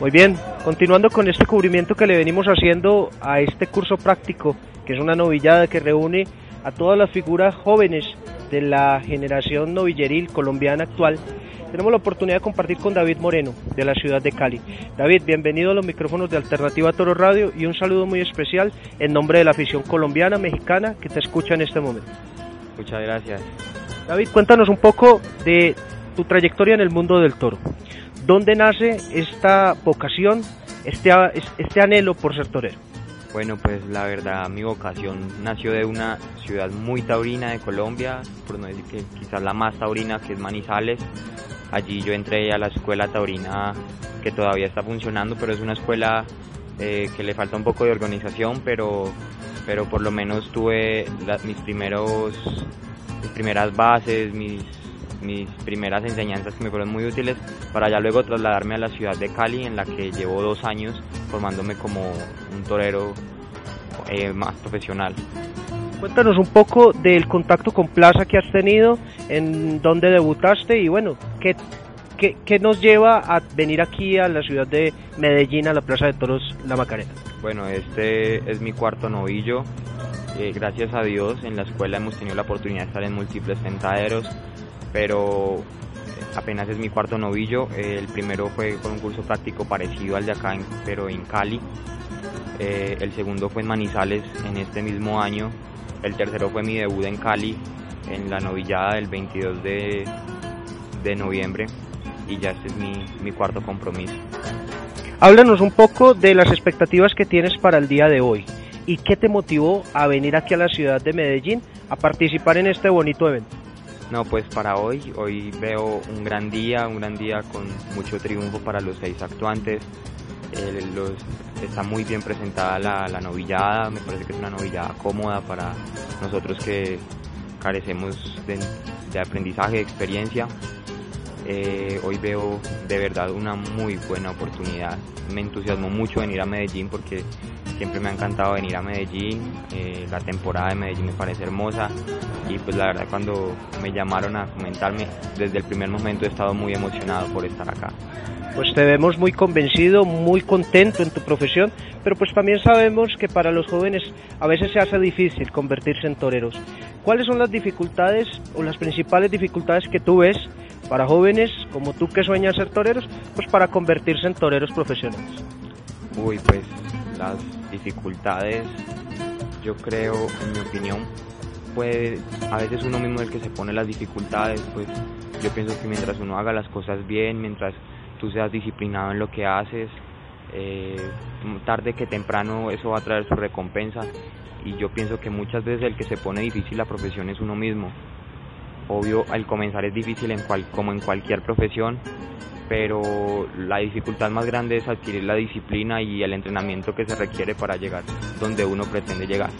Muy bien, continuando con este cubrimiento que le venimos haciendo a este curso práctico, que es una novillada que reúne a todas las figuras jóvenes de la generación novilleril colombiana actual tenemos la oportunidad de compartir con David Moreno, de la ciudad de Cali. David, bienvenido a los micrófonos de Alternativa Toro Radio y un saludo muy especial en nombre de la afición colombiana, mexicana, que te escucha en este momento. Muchas gracias. David, cuéntanos un poco de tu trayectoria en el mundo del toro. ¿Dónde nace esta vocación, este, este anhelo por ser torero? Bueno, pues la verdad mi vocación nació de una ciudad muy taurina de Colombia, por no decir que quizás la más taurina, que es Manizales, Allí yo entré a la escuela taurina que todavía está funcionando, pero es una escuela eh, que le falta un poco de organización, pero, pero por lo menos tuve mis, primeros, mis primeras bases, mis, mis primeras enseñanzas que me fueron muy útiles para ya luego trasladarme a la ciudad de Cali en la que llevo dos años formándome como un torero eh, más profesional. Cuéntanos un poco del contacto con Plaza que has tenido, en dónde debutaste y bueno, ¿qué, qué, nos lleva a venir aquí a la ciudad de Medellín, a la Plaza de Toros La Macarena? Bueno, este es mi cuarto novillo. Eh, gracias a Dios en la escuela hemos tenido la oportunidad de estar en múltiples tentaderos, pero apenas es mi cuarto novillo. el primero fue con un curso práctico parecido al de acá, pero en Cali. Eh, el segundo fue en Manizales en este mismo año el tercero fue mi debut en Cali, en la novillada del 22 de, noviembre, y ya este es mi, cuarto compromiso. Háblanos un poco de las expectativas que tienes para el día de hoy y qué te motivó a venir aquí a la ciudad de Medellín a participar en este bonito evento. No, pues para hoy, hoy veo un gran día, un gran día con mucho triunfo para los seis actuantes. Está muy bien presentada la, novillada, me parece que es una novillada cómoda para nosotros que carecemos de, aprendizaje, de experiencia. Eh, hoy veo de verdad una muy buena oportunidad. Me entusiasmo mucho venir a Medellín porque siempre me ha encantado venir a Medellín. Eh, la temporada de Medellín me parece hermosa y pues la verdad cuando me llamaron a comentarme desde el primer momento he estado muy emocionado por estar acá pues te vemos muy convencido, muy contento en tu profesión, pero pues también sabemos que para los jóvenes a veces se hace difícil convertirse en toreros. ¿Cuáles son las dificultades o las principales dificultades que tú ves para jóvenes como tú que sueñan ser toreros, pues para convertirse en toreros profesionales? Uy, pues las dificultades, yo creo, en mi opinión, pues a veces uno mismo es el que se pone las dificultades, pues yo pienso que mientras uno haga las cosas bien, mientras tú seas disciplinado en lo que haces, eh, tarde que temprano eso va a traer su recompensa y yo pienso que muchas veces el que se pone difícil la profesión es uno mismo. Obvio, al comenzar es difícil en cual, como en cualquier profesión, pero la dificultad más grande es adquirir la disciplina y el entrenamiento que se requiere para llegar donde uno pretende llegar.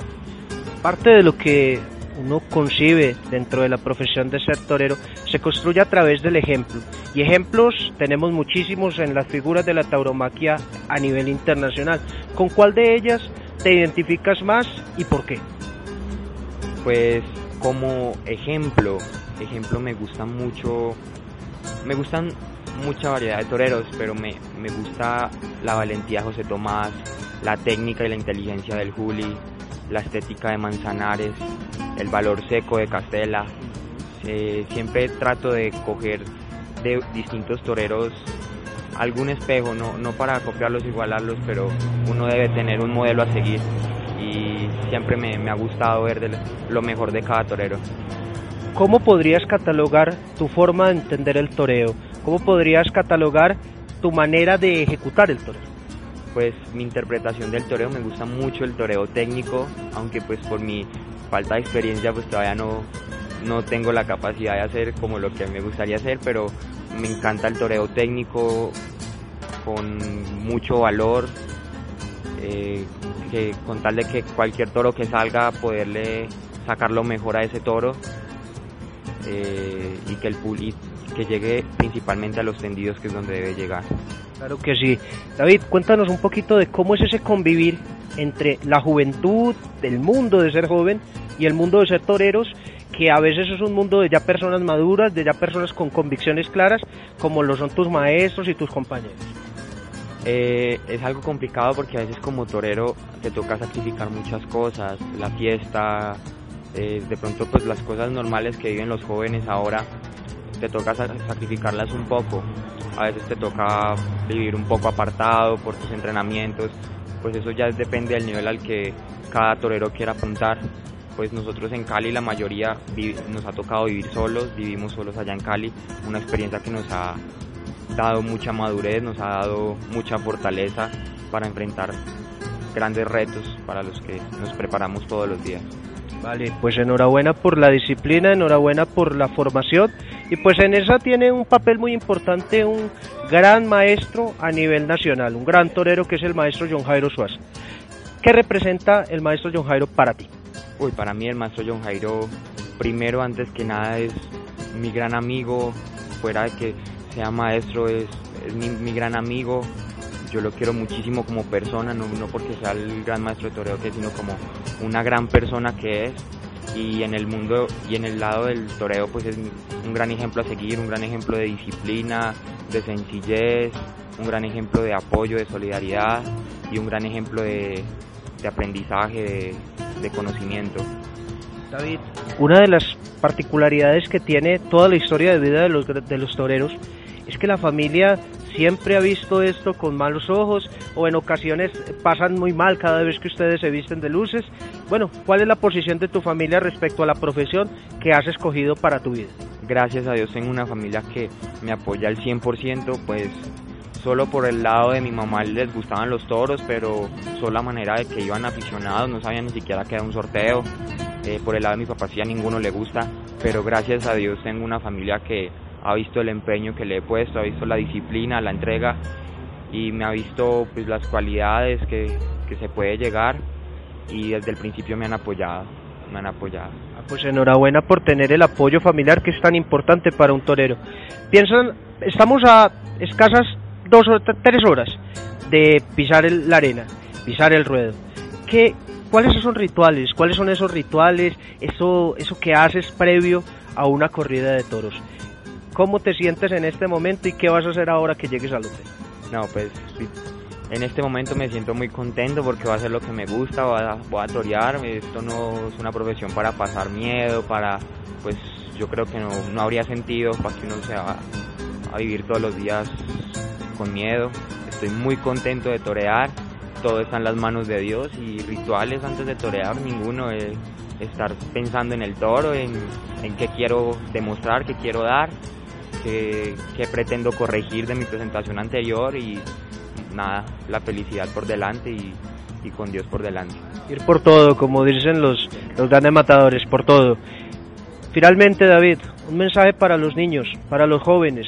Parte de lo que uno concibe dentro de la profesión de ser torero se construye a través del ejemplo. Y ejemplos tenemos muchísimos en las figuras de la tauromaquia a nivel internacional. ¿Con cuál de ellas te identificas más y por qué? Pues como ejemplo, ejemplo me gusta mucho, me gustan mucha variedad de toreros, pero me, me gusta la valentía de José Tomás, la técnica y la inteligencia del Juli, la estética de Manzanares, el valor seco de Castela. Eh, siempre trato de coger de distintos toreros algún espejo, no, no para copiarlos, igualarlos, pero uno debe tener un modelo a seguir y siempre me, me ha gustado ver lo mejor de cada torero. ¿Cómo podrías catalogar tu forma de entender el toreo? ¿Cómo podrías catalogar tu manera de ejecutar el toreo? Pues mi interpretación del toreo me gusta mucho el toreo técnico, aunque pues por mi falta de experiencia pues todavía no, no tengo la capacidad de hacer como lo que me gustaría hacer, pero me encanta el toreo técnico con mucho valor, eh, que con tal de que cualquier toro que salga poderle sacar lo mejor a ese toro eh, y que el y que llegue principalmente a los tendidos que es donde debe llegar. Claro que sí. David, cuéntanos un poquito de cómo es ese convivir entre la juventud, del mundo de ser joven y el mundo de ser toreros, que a veces es un mundo de ya personas maduras, de ya personas con convicciones claras, como lo son tus maestros y tus compañeros. Eh, es algo complicado porque a veces como torero te toca sacrificar muchas cosas, la fiesta, de pronto pues las cosas normales que viven los jóvenes ahora, te toca sacrificarlas un poco, a veces te toca vivir un poco apartado por tus entrenamientos, pues eso ya depende del nivel al que cada torero quiera apuntar. Pues nosotros en Cali la mayoría nos ha tocado vivir solos, vivimos solos allá en Cali, una experiencia que nos ha dado mucha madurez, nos ha dado mucha fortaleza para enfrentar grandes retos para los que nos preparamos todos los días. Vale, pues enhorabuena por la disciplina, enhorabuena por la formación y pues en esa tiene un papel muy importante un gran maestro a nivel nacional, un gran torero que es el maestro John Jairo Suárez. ¿Qué representa el maestro John Jairo para ti? Uy, para mí el maestro John Jairo, primero antes que nada es mi gran amigo, fuera de que sea maestro, es, mi, gran amigo. Yo lo quiero muchísimo como persona, no, no porque sea el gran maestro de toreo que sino como una gran persona que es. Y en el mundo y en el lado del toreo, pues es un gran ejemplo a seguir, un gran ejemplo de disciplina, de sencillez, un gran ejemplo de apoyo, de solidaridad y un gran ejemplo de, aprendizaje, de conocimiento. David, una de las particularidades que tiene toda la historia de vida de los, de los toreros es que la familia siempre ha visto esto con malos ojos o en ocasiones pasan muy mal cada vez que ustedes se visten de luces. Bueno, ¿cuál es la posición de tu familia respecto a la profesión que has escogido para tu vida? Gracias a Dios tengo una familia que me apoya al 100%, pues solo por el lado de mi mamá les gustaban los toros, pero solo la manera de que iban aficionados, no sabían ni siquiera que era un sorteo. Eh, por el lado de mi papá sí a ninguno le gusta, pero gracias a Dios tengo una familia que ha visto el empeño que le he puesto, ha visto la disciplina, la entrega y me ha visto pues las cualidades que, que se puede llegar y desde el principio me han apoyado, me han apoyado. Ah, pues enhorabuena por tener el apoyo familiar que es tan importante para un torero. Piensan, estamos a escasas dos o tres horas de pisar la arena, pisar el ruedo. ¿Qué, ¿Cuáles son rituales? ¿Cuáles son esos rituales? Eso, eso que haces previo a una corrida de toros. ¿Cómo te sientes en este momento y qué vas a hacer ahora que llegues al hotel? No, pues en este momento me siento muy contento porque va a ser lo que me gusta, voy a, voy a torear, esto no es una profesión para pasar miedo, para, pues yo creo que no, no habría sentido para que uno se va a vivir todos los días con miedo, estoy muy contento de torear, todo está en las manos de Dios y rituales antes de torear ninguno, eh, estar pensando en el toro, en, en qué quiero demostrar, qué quiero dar que, pretendo corregir de mi presentación anterior y nada, la felicidad por delante y, con Dios por delante. Ir por todo, como dicen los, los grandes matadores, por todo. Finalmente, David, un mensaje para los niños, para los jóvenes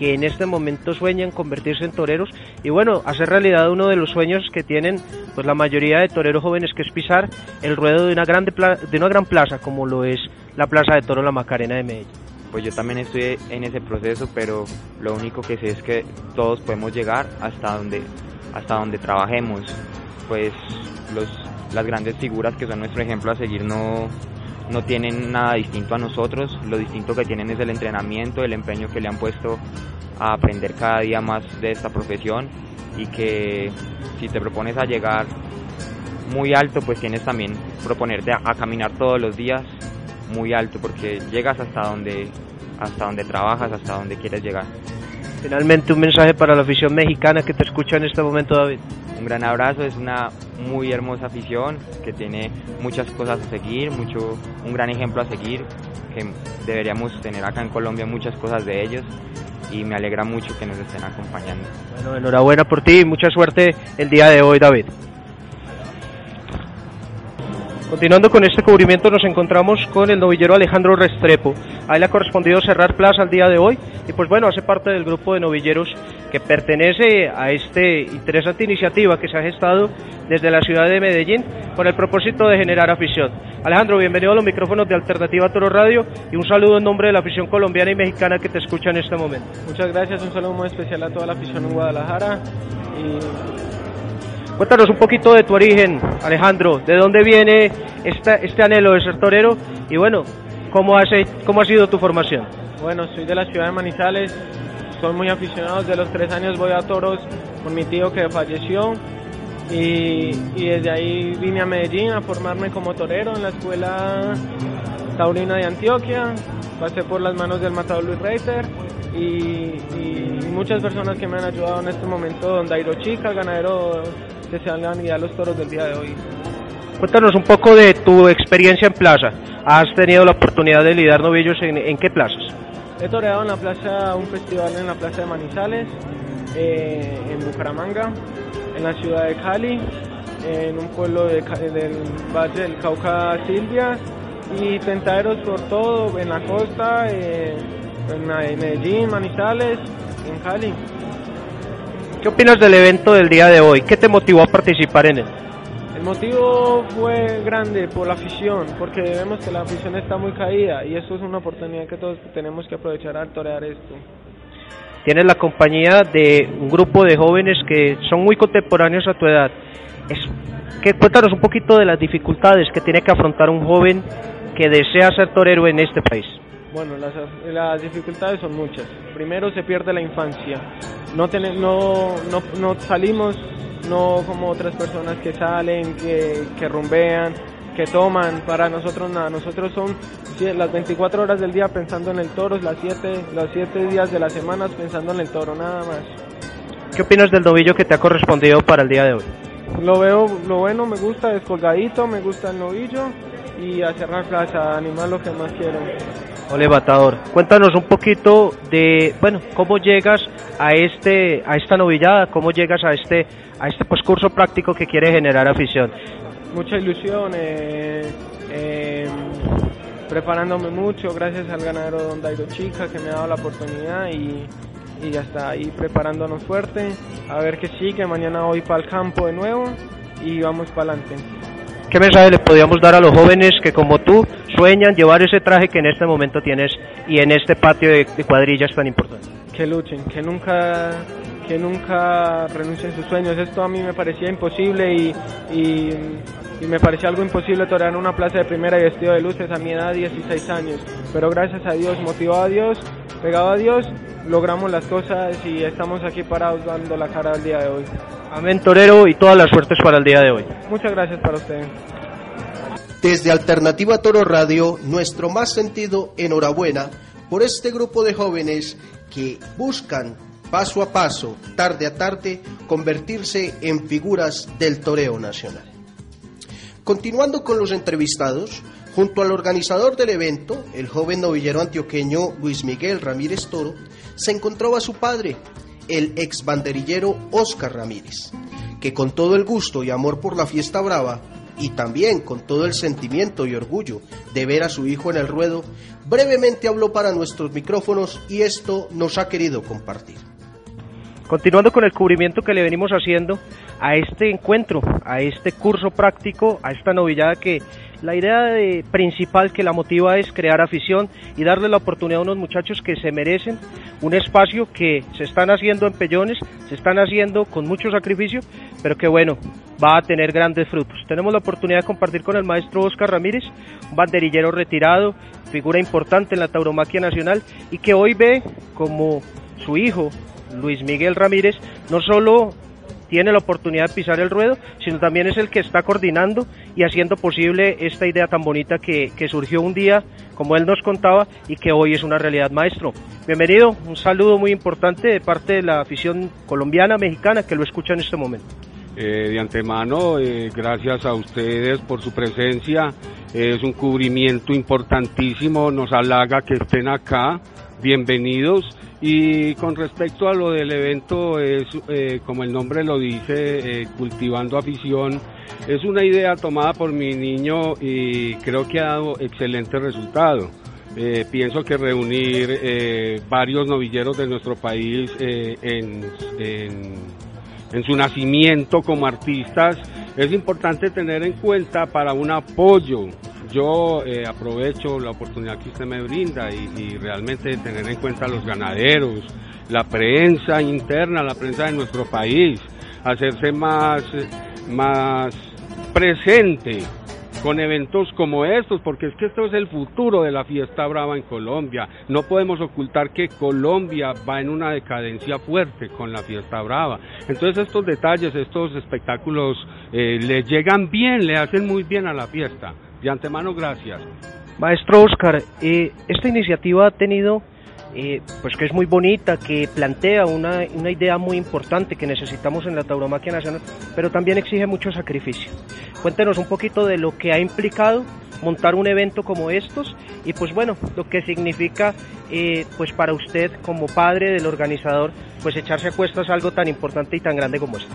que en este momento sueñan convertirse en toreros y bueno, hacer realidad uno de los sueños que tienen pues la mayoría de toreros jóvenes que es pisar el ruedo de una, grande de una gran plaza como lo es la Plaza de Toro La Macarena de Medellín pues yo también estoy en ese proceso, pero lo único que sé es que todos podemos llegar hasta donde, hasta donde trabajemos. Pues los, las grandes figuras que son nuestro ejemplo a seguir no, no tienen nada distinto a nosotros, lo distinto que tienen es el entrenamiento, el empeño que le han puesto a aprender cada día más de esta profesión y que si te propones a llegar muy alto, pues tienes también proponerte a caminar todos los días muy alto porque llegas hasta donde, hasta donde trabajas, hasta donde quieres llegar. Finalmente un mensaje para la afición mexicana que te escucha en este momento, David. Un gran abrazo, es una muy hermosa afición que tiene muchas cosas a seguir, mucho, un gran ejemplo a seguir, que deberíamos tener acá en Colombia muchas cosas de ellos. y me alegra mucho que nos estén acompañando. Bueno, enhorabuena por ti y mucha suerte el día de hoy, David. Continuando con este cubrimiento nos encontramos con el novillero Alejandro Restrepo. A él ha correspondido cerrar plaza el día de hoy y pues bueno, hace parte del grupo de novilleros que pertenece a esta interesante iniciativa que se ha gestado desde la ciudad de Medellín con el propósito de generar afición. Alejandro, bienvenido a los micrófonos de Alternativa Toro Radio y un saludo en nombre de la afición colombiana y mexicana que te escucha en este momento. Muchas gracias, un saludo muy especial a toda la afición en Guadalajara Cuéntanos un poquito de tu origen, Alejandro, de dónde viene este anhelo de ser torero y bueno, ¿cómo, cómo ha sido tu formación? Bueno, soy de la ciudad de Manizales, soy muy aficionado, desde los tres años voy a toros con mi tío que falleció y, desde ahí vine a Medellín a formarme como torero en la escuela taurina de Antioquia, pasé por las manos del matador Luis Reiter y, muchas personas que me han ayudado en este momento, don Dairo Chica, ganadero que se a guiar los toros del día de hoy. Cuéntanos un poco de tu experiencia en plaza. ¿Has tenido la oportunidad de lidiar novillos en, qué plazas? He toreado en la plaza, un festival en la plaza de Manizales, eh, en Bucaramanga, en la ciudad de Cali, en un pueblo del Valle del Cauca, Silvia, y tentaderos por todo, en la costa, eh, en Medellín, Manizales, en Cali. ¿Qué opinas del evento del día de hoy? ¿Qué te motivó a participar en él? El motivo fue grande por la afición, porque vemos que la afición está muy caída y eso es una oportunidad que todos tenemos que aprovechar al torear esto. Tienes la compañía de un grupo de jóvenes que son muy contemporáneos a tu edad. Es, que, cuéntanos un poquito de las dificultades que tiene que afrontar un joven que desea ser torero en este país. Bueno, las, las, dificultades son muchas. Primero se pierde la infancia. No, no, no, no, salimos, no como otras personas que salen, que, que rumbean, que toman. Para nosotros nada, nosotros son las 24 horas del día pensando en el toro, las 7 los siete días de la semana pensando en el toro, nada más. ¿Qué opinas del novillo que te ha correspondido para el día de hoy? Lo veo, lo bueno, me gusta, descolgadito, me gusta el novillo y a cerrar plaza, animar lo que más quiero. Ole Batador, cuéntanos un poquito de, bueno, cómo llegas a este, a esta novillada, cómo llegas a este, a este pues, curso práctico que quiere generar afición. Mucha ilusión, eh, eh, preparándome mucho, gracias al ganadero Don Dairo Chica que me ha dado la oportunidad y, y ya está ahí preparándonos fuerte, a ver qué sigue, mañana voy para el campo de nuevo y vamos para adelante. ¿Qué mensaje le podríamos dar a los jóvenes que como tú sueñan llevar ese traje que en este momento tienes y en este patio de, cuadrillas tan importante? Que luchen, que nunca que nunca renuncien a sus sueños. Esto a mí me parecía imposible y, y, me parecía algo imposible torear una plaza de primera y vestido de luces a mi edad, 16 años. Pero gracias a Dios, motivado a Dios, pegado a Dios, logramos las cosas y estamos aquí parados dando la cara al día de hoy. Amén, Torero, y todas las suertes para el día de hoy. Muchas gracias para usted. Desde Alternativa Toro Radio, nuestro más sentido enhorabuena por este grupo de jóvenes que buscan paso a paso, tarde a tarde, convertirse en figuras del toreo nacional. Continuando con los entrevistados, junto al organizador del evento, el joven novillero antioqueño Luis Miguel Ramírez Toro, se encontraba su padre, el ex banderillero Oscar Ramírez, que con todo el gusto y amor por la fiesta brava, y también con todo el sentimiento y orgullo de ver a su hijo en el ruedo, brevemente habló para nuestros micrófonos y esto nos ha querido compartir. Continuando con el cubrimiento que le venimos haciendo a este encuentro, a este curso práctico, a esta novillada que la idea de, principal que la motiva es crear afición y darle la oportunidad a unos muchachos que se merecen un espacio que se están haciendo en pellones, se están haciendo con mucho sacrificio, pero que bueno, va a tener grandes frutos. Tenemos la oportunidad de compartir con el maestro Oscar Ramírez, un banderillero retirado, figura importante en la tauromaquia nacional y que hoy ve como su hijo, Luis Miguel Ramírez, no solo tiene la oportunidad de pisar el ruedo, sino también es el que está coordinando y haciendo posible esta idea tan bonita que, surgió un día, como él nos contaba, y que hoy es una realidad, maestro. Bienvenido, un saludo muy importante de parte de la afición colombiana, mexicana, que lo escucha en este momento. Eh, de antemano, eh, gracias a ustedes por su presencia. Es un cubrimiento importantísimo, nos halaga que estén acá bienvenidos. Y con respecto a lo del evento, es eh, como el nombre lo dice, eh, cultivando afición, es una idea tomada por mi niño y creo que ha dado excelente resultado. Eh, pienso que reunir varios novilleros de nuestro país en su nacimiento como artistas es importante tener en cuenta para un apoyo yo eh, aprovecho la oportunidad que usted me brinda y, realmente tener en cuenta a los ganaderos, la prensa interna, la prensa de nuestro país, hacerse más, más presente con eventos como estos, porque es que esto es el futuro de la fiesta brava en Colombia. No podemos ocultar que Colombia va en una decadencia fuerte con la fiesta brava. Entonces estos detalles, estos espectáculos eh, le llegan bien, le hacen muy bien a la fiesta. De antemano, gracias. Maestro Oscar, eh, esta iniciativa ha tenido, eh, pues que es muy bonita, que plantea una, una, idea muy importante que necesitamos en la tauromaquia nacional, pero también exige mucho sacrificio. Cuéntenos un poquito de lo que ha implicado montar un evento como estos y pues bueno, lo que significa eh, pues para usted como padre del organizador, pues echarse a cuestas algo tan importante y tan grande como esto.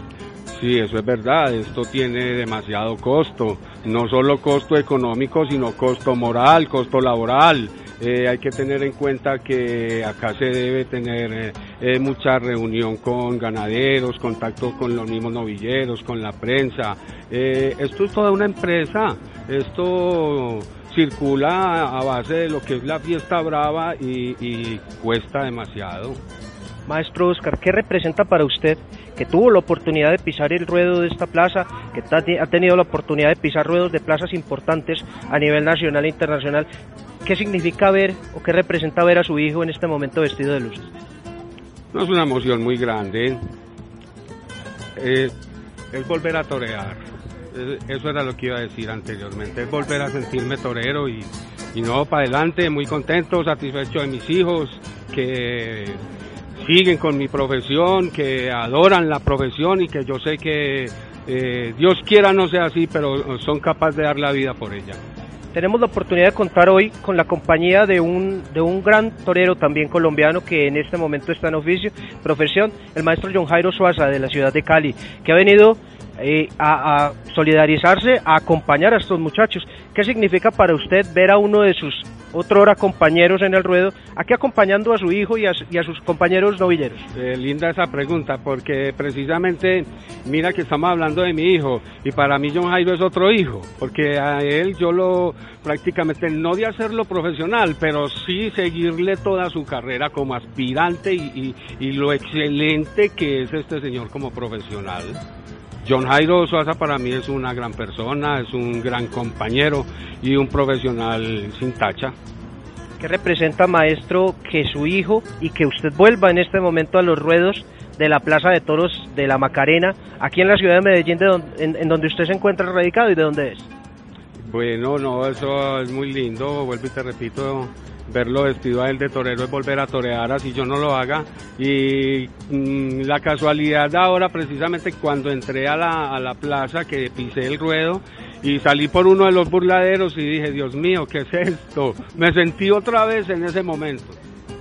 Sí, eso es verdad, esto tiene demasiado costo, no solo costo económico, sino costo moral, costo laboral. Eh, hay que tener en cuenta que acá se debe tener eh, eh, mucha reunión con ganaderos, contacto con los mismos novilleros, con la prensa. esto es toda una empresa, esto circula a base de lo que es la fiesta brava y cuesta demasiado. Maestro Oscar, ¿qué representa para usted que tuvo la oportunidad de pisar el ruedo de esta plaza, que ha tenido la oportunidad de pisar ruedos de plazas importantes a nivel nacional e internacional? ¿Qué significa ver o qué representa ver a su hijo en este momento vestido de luces? No es una emoción muy grande. Eh, es volver a torear. Eso era lo que iba a decir anteriormente. Es volver a sentirme torero y, y no para adelante, muy contento, satisfecho de mis hijos, que siguen con mi profesión, que adoran la profesión y que yo sé que eh, Dios quiera no sea así, pero son capaces de dar la vida por ella. Tenemos la oportunidad de contar hoy con la compañía de un, de un gran torero también colombiano que en este momento está en oficio, profesión, el maestro John Jairo Suaza de la ciudad de Cali, que ha venido eh, a, solidarizarse, a acompañar a estos muchachos. ¿Qué significa para usted ver a uno de sus otro hora compañeros en el ruedo, aquí acompañando a su hijo y a, sus compañeros novilleros? Eh, linda esa pregunta, porque precisamente, mira que estamos hablando de mi hijo, y para mí John Jairo es otro hijo, porque a él yo lo prácticamente, no de hacerlo profesional, pero sí seguirle toda su carrera como aspirante y lo excelente que es este señor como profesional. John Jairo Suaza para mí es una gran persona, es un gran compañero y un profesional sin tacha. ¿Qué representa, maestro, que su hijo y que usted vuelva en este momento a los ruedos de la Plaza de Toros de la Macarena, aquí en la ciudad de Medellín, en, donde usted se encuentra radicado y de dónde es? Bueno, no, eso es muy lindo, vuelvo y te repito, verlo vestido a él de torero es volver a torear así yo no lo haga. Y mm, la casualidad de ahora precisamente cuando entré a la, a la plaza que pisé el ruedo y salí por uno de los burladeros y dije Dios mío qué es esto me sentí otra vez en ese momento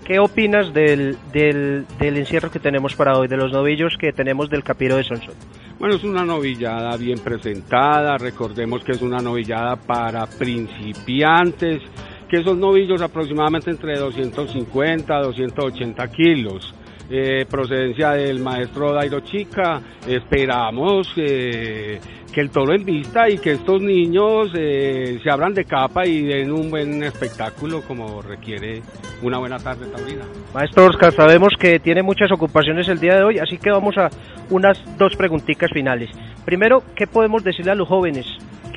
¿Qué opinas del, del, encierro que tenemos para hoy, de los novillos que tenemos del Capiro de Sonsón? Bueno, es una novillada bien presentada, recordemos que es una novillada para principiantes, que esos novillos aproximadamente entre 250 a 280 kilos. Eh, procedencia del maestro Dairo Chica, esperamos eh, que el toro en vista y que estos niños eh, se abran de capa y den un buen espectáculo como requiere una buena tarde taurina. Maestro Oscar, sabemos que tiene muchas ocupaciones el día de hoy, así que vamos a unas dos preguntitas finales. Primero, ¿qué podemos decirle a los jóvenes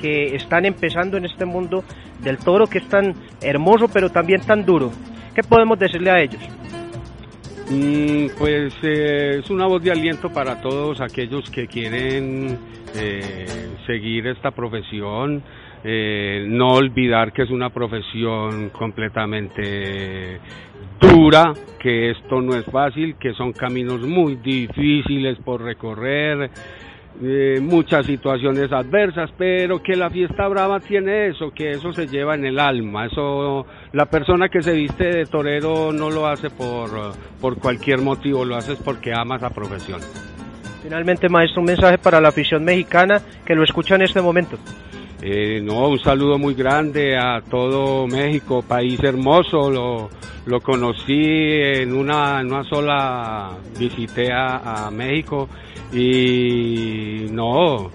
que están empezando en este mundo del toro que es tan hermoso pero también tan duro. ¿Qué podemos decirle a ellos? Mm, pues eh, es una voz de aliento para todos aquellos que quieren eh, seguir esta profesión, eh, no olvidar que es una profesión completamente dura, que esto no es fácil, que son caminos muy difíciles por recorrer, eh, muchas situaciones adversas, pero que la fiesta brava tiene eso, que eso se lleva en el alma, eso la persona que se viste de torero no lo hace por, por cualquier motivo, lo hace porque ama esa profesión. Finalmente, maestro, un mensaje para la afición mexicana que lo escucha en este momento. Eh, no, un saludo muy grande a todo México, país hermoso, lo, lo conocí en una, en una sola, visité a, México y no,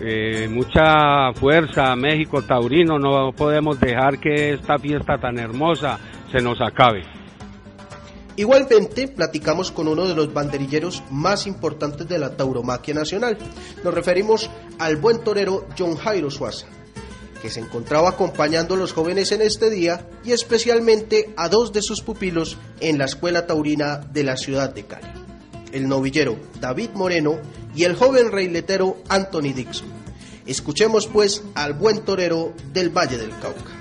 eh, mucha fuerza México Taurino, no podemos dejar que esta fiesta tan hermosa se nos acabe. Igualmente, platicamos con uno de los banderilleros más importantes de la tauromaquia nacional. Nos referimos al buen torero John Jairo Suaza, que se encontraba acompañando a los jóvenes en este día y especialmente a dos de sus pupilos en la escuela taurina de la ciudad de Cali, el novillero David Moreno y el joven reiletero Anthony Dixon. Escuchemos pues al buen torero del Valle del Cauca.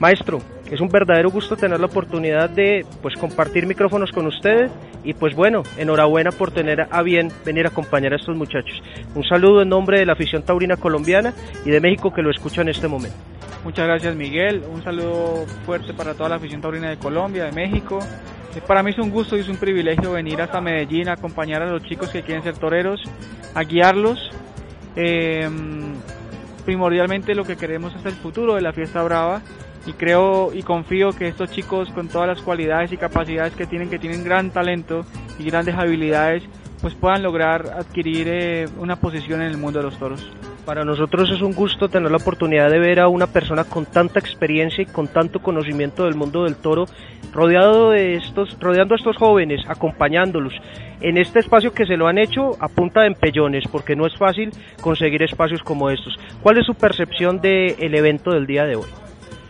Maestro, es un verdadero gusto tener la oportunidad de pues compartir micrófonos con ustedes y pues bueno, enhorabuena por tener a bien venir a acompañar a estos muchachos. Un saludo en nombre de la afición taurina colombiana y de México que lo escucha en este momento. Muchas gracias Miguel, un saludo fuerte para toda la afición taurina de Colombia, de México. Eh, para mí es un gusto y es un privilegio venir hasta Medellín a acompañar a los chicos que quieren ser toreros, a guiarlos. Eh, primordialmente lo que queremos es el futuro de la fiesta brava y creo y confío que estos chicos con todas las cualidades y capacidades que tienen, que tienen gran talento y grandes habilidades, pues puedan lograr adquirir eh, una posición en el mundo de los toros. Para nosotros es un gusto tener la oportunidad de ver a una persona con tanta experiencia y con tanto conocimiento del mundo del toro, rodeado de estos, rodeando a estos jóvenes, acompañándolos en este espacio que se lo han hecho a punta de empellones, porque no es fácil conseguir espacios como estos. ¿Cuál es su percepción del evento del día de hoy?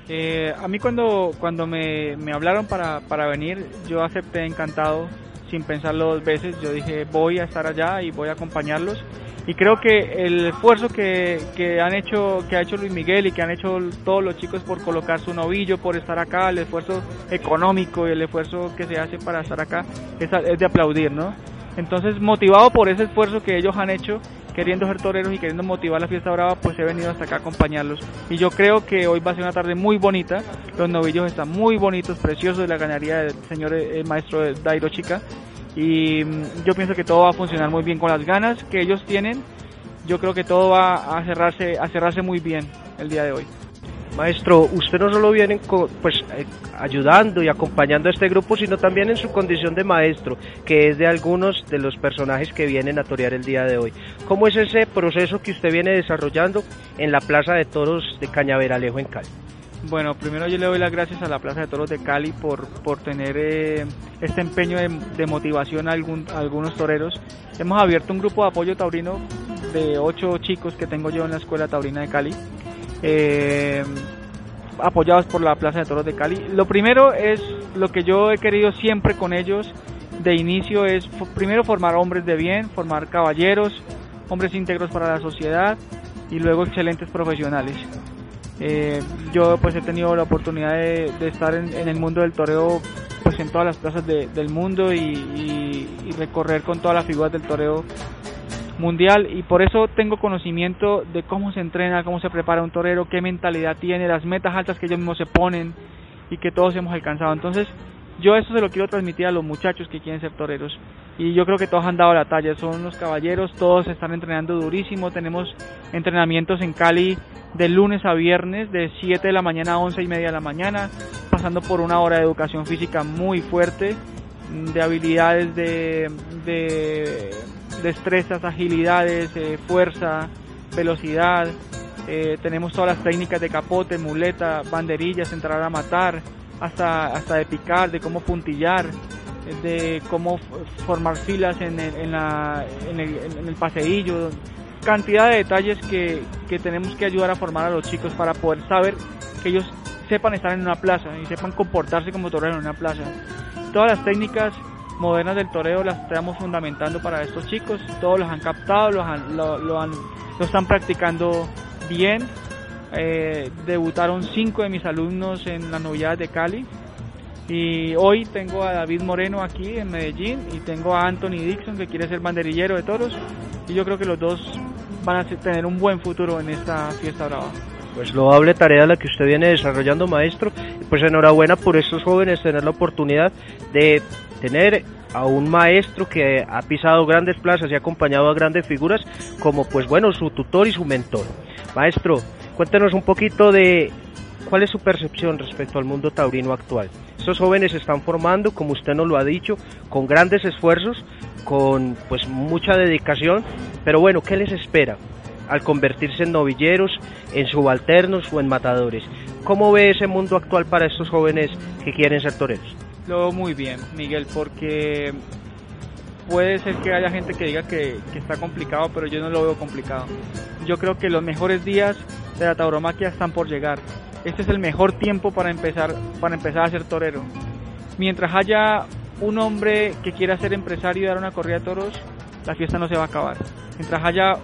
Eh, a mí cuando, cuando me, me hablaron para, para, venir, yo acepté encantado, sin pensarlo dos veces, yo dije voy a estar allá y voy a acompañarlos. Y creo que el esfuerzo que, que, han hecho, que ha hecho Luis Miguel y que han hecho todos los chicos por colocar su novillo, por estar acá, el esfuerzo económico y el esfuerzo que se hace para estar acá es, es de aplaudir, ¿no? Entonces, motivado por ese esfuerzo que ellos han hecho, queriendo ser toreros y queriendo motivar la fiesta brava, pues he venido hasta acá a acompañarlos. Y yo creo que hoy va a ser una tarde muy bonita. Los novillos están muy bonitos, preciosos de la ganadería del señor eh, maestro Dairo Chica. Y mm, yo pienso que todo va a funcionar muy bien con las ganas que ellos tienen. Yo creo que todo va a cerrarse, a cerrarse muy bien el día de hoy. Maestro, usted no solo viene pues, eh, ayudando y acompañando a este grupo, sino también en su condición de maestro, que es de algunos de los personajes que vienen a torear el día de hoy. ¿Cómo es ese proceso que usted viene desarrollando en la Plaza de Toros de Cañaveralejo en Cali? Bueno, primero yo le doy las gracias a la Plaza de Toros de Cali por, por tener eh, este empeño de, motivación a, algunos toreros. Hemos abierto un grupo de apoyo taurino de ocho chicos que tengo yo en la Escuela Taurina de Cali eh, apoyados por la Plaza de Toros de Cali. Lo primero es lo que yo he querido siempre con ellos de inicio es primero formar hombres de bien, formar caballeros, hombres íntegros para la sociedad y luego excelentes profesionales. Eh, yo pues he tenido la oportunidad de, estar en, el mundo del toreo pues en todas las plazas del mundo y, y, recorrer con todas las figuras del toreo mundial y por eso tengo conocimiento de cómo se entrena, cómo se prepara un torero, qué mentalidad tiene, las metas altas que ellos mismos se ponen y que todos hemos alcanzado. Entonces, yo eso se lo quiero transmitir a los muchachos que quieren ser toreros. Y yo creo que todos han dado la talla, son los caballeros, todos están entrenando durísimo, tenemos entrenamientos en Cali de lunes a viernes de 7 de la mañana a 11 y media de la mañana, pasando por una hora de educación física muy fuerte, de habilidades de, de destrezas, agilidades, eh, fuerza, velocidad. Eh, tenemos todas las técnicas de capote, muleta, banderillas, entrar a matar, hasta, hasta de picar, de cómo puntillar, de cómo formar filas en el, en, la, en, el, en el paseillo. Cantidad de detalles que, que tenemos que ayudar a formar a los chicos para poder saber que ellos sepan estar en una plaza y sepan comportarse como toreros en una plaza. Todas las técnicas modernas del toreo las estamos fundamentando para estos chicos. Todos los han captado, lo, lo, han, lo están practicando bien. Eh, debutaron cinco de mis alumnos en las novedades de Cali. Y hoy tengo a David Moreno aquí en Medellín y tengo a Anthony Dixon que quiere ser banderillero de toros. y yo creo que los dos van a tener un buen futuro en esta fiesta brava. Pues loable tarea la que usted viene desarrollando, maestro. Pues enhorabuena por estos jóvenes tener la oportunidad de tener a un maestro que ha pisado grandes plazas y ha acompañado a grandes figuras como pues bueno su tutor y su mentor. Maestro, cuéntenos un poquito de cuál es su percepción respecto al mundo taurino actual. Estos jóvenes se están formando, como usted nos lo ha dicho, con grandes esfuerzos, con pues mucha dedicación, pero bueno, ¿qué les espera? Al convertirse en novilleros, en subalternos o en matadores. ¿Cómo ve ese mundo actual para estos jóvenes que quieren ser toreros? Lo veo muy bien, Miguel, porque puede ser que haya gente que diga que, está complicado, pero yo no lo veo complicado. Yo creo que los mejores días de la tauromaquia están por llegar. Este es el mejor tiempo para empezar, para empezar a ser torero. Mientras haya un hombre que quiera ser empresario y dar una corrida de toros, la fiesta no se va a acabar. Mientras haya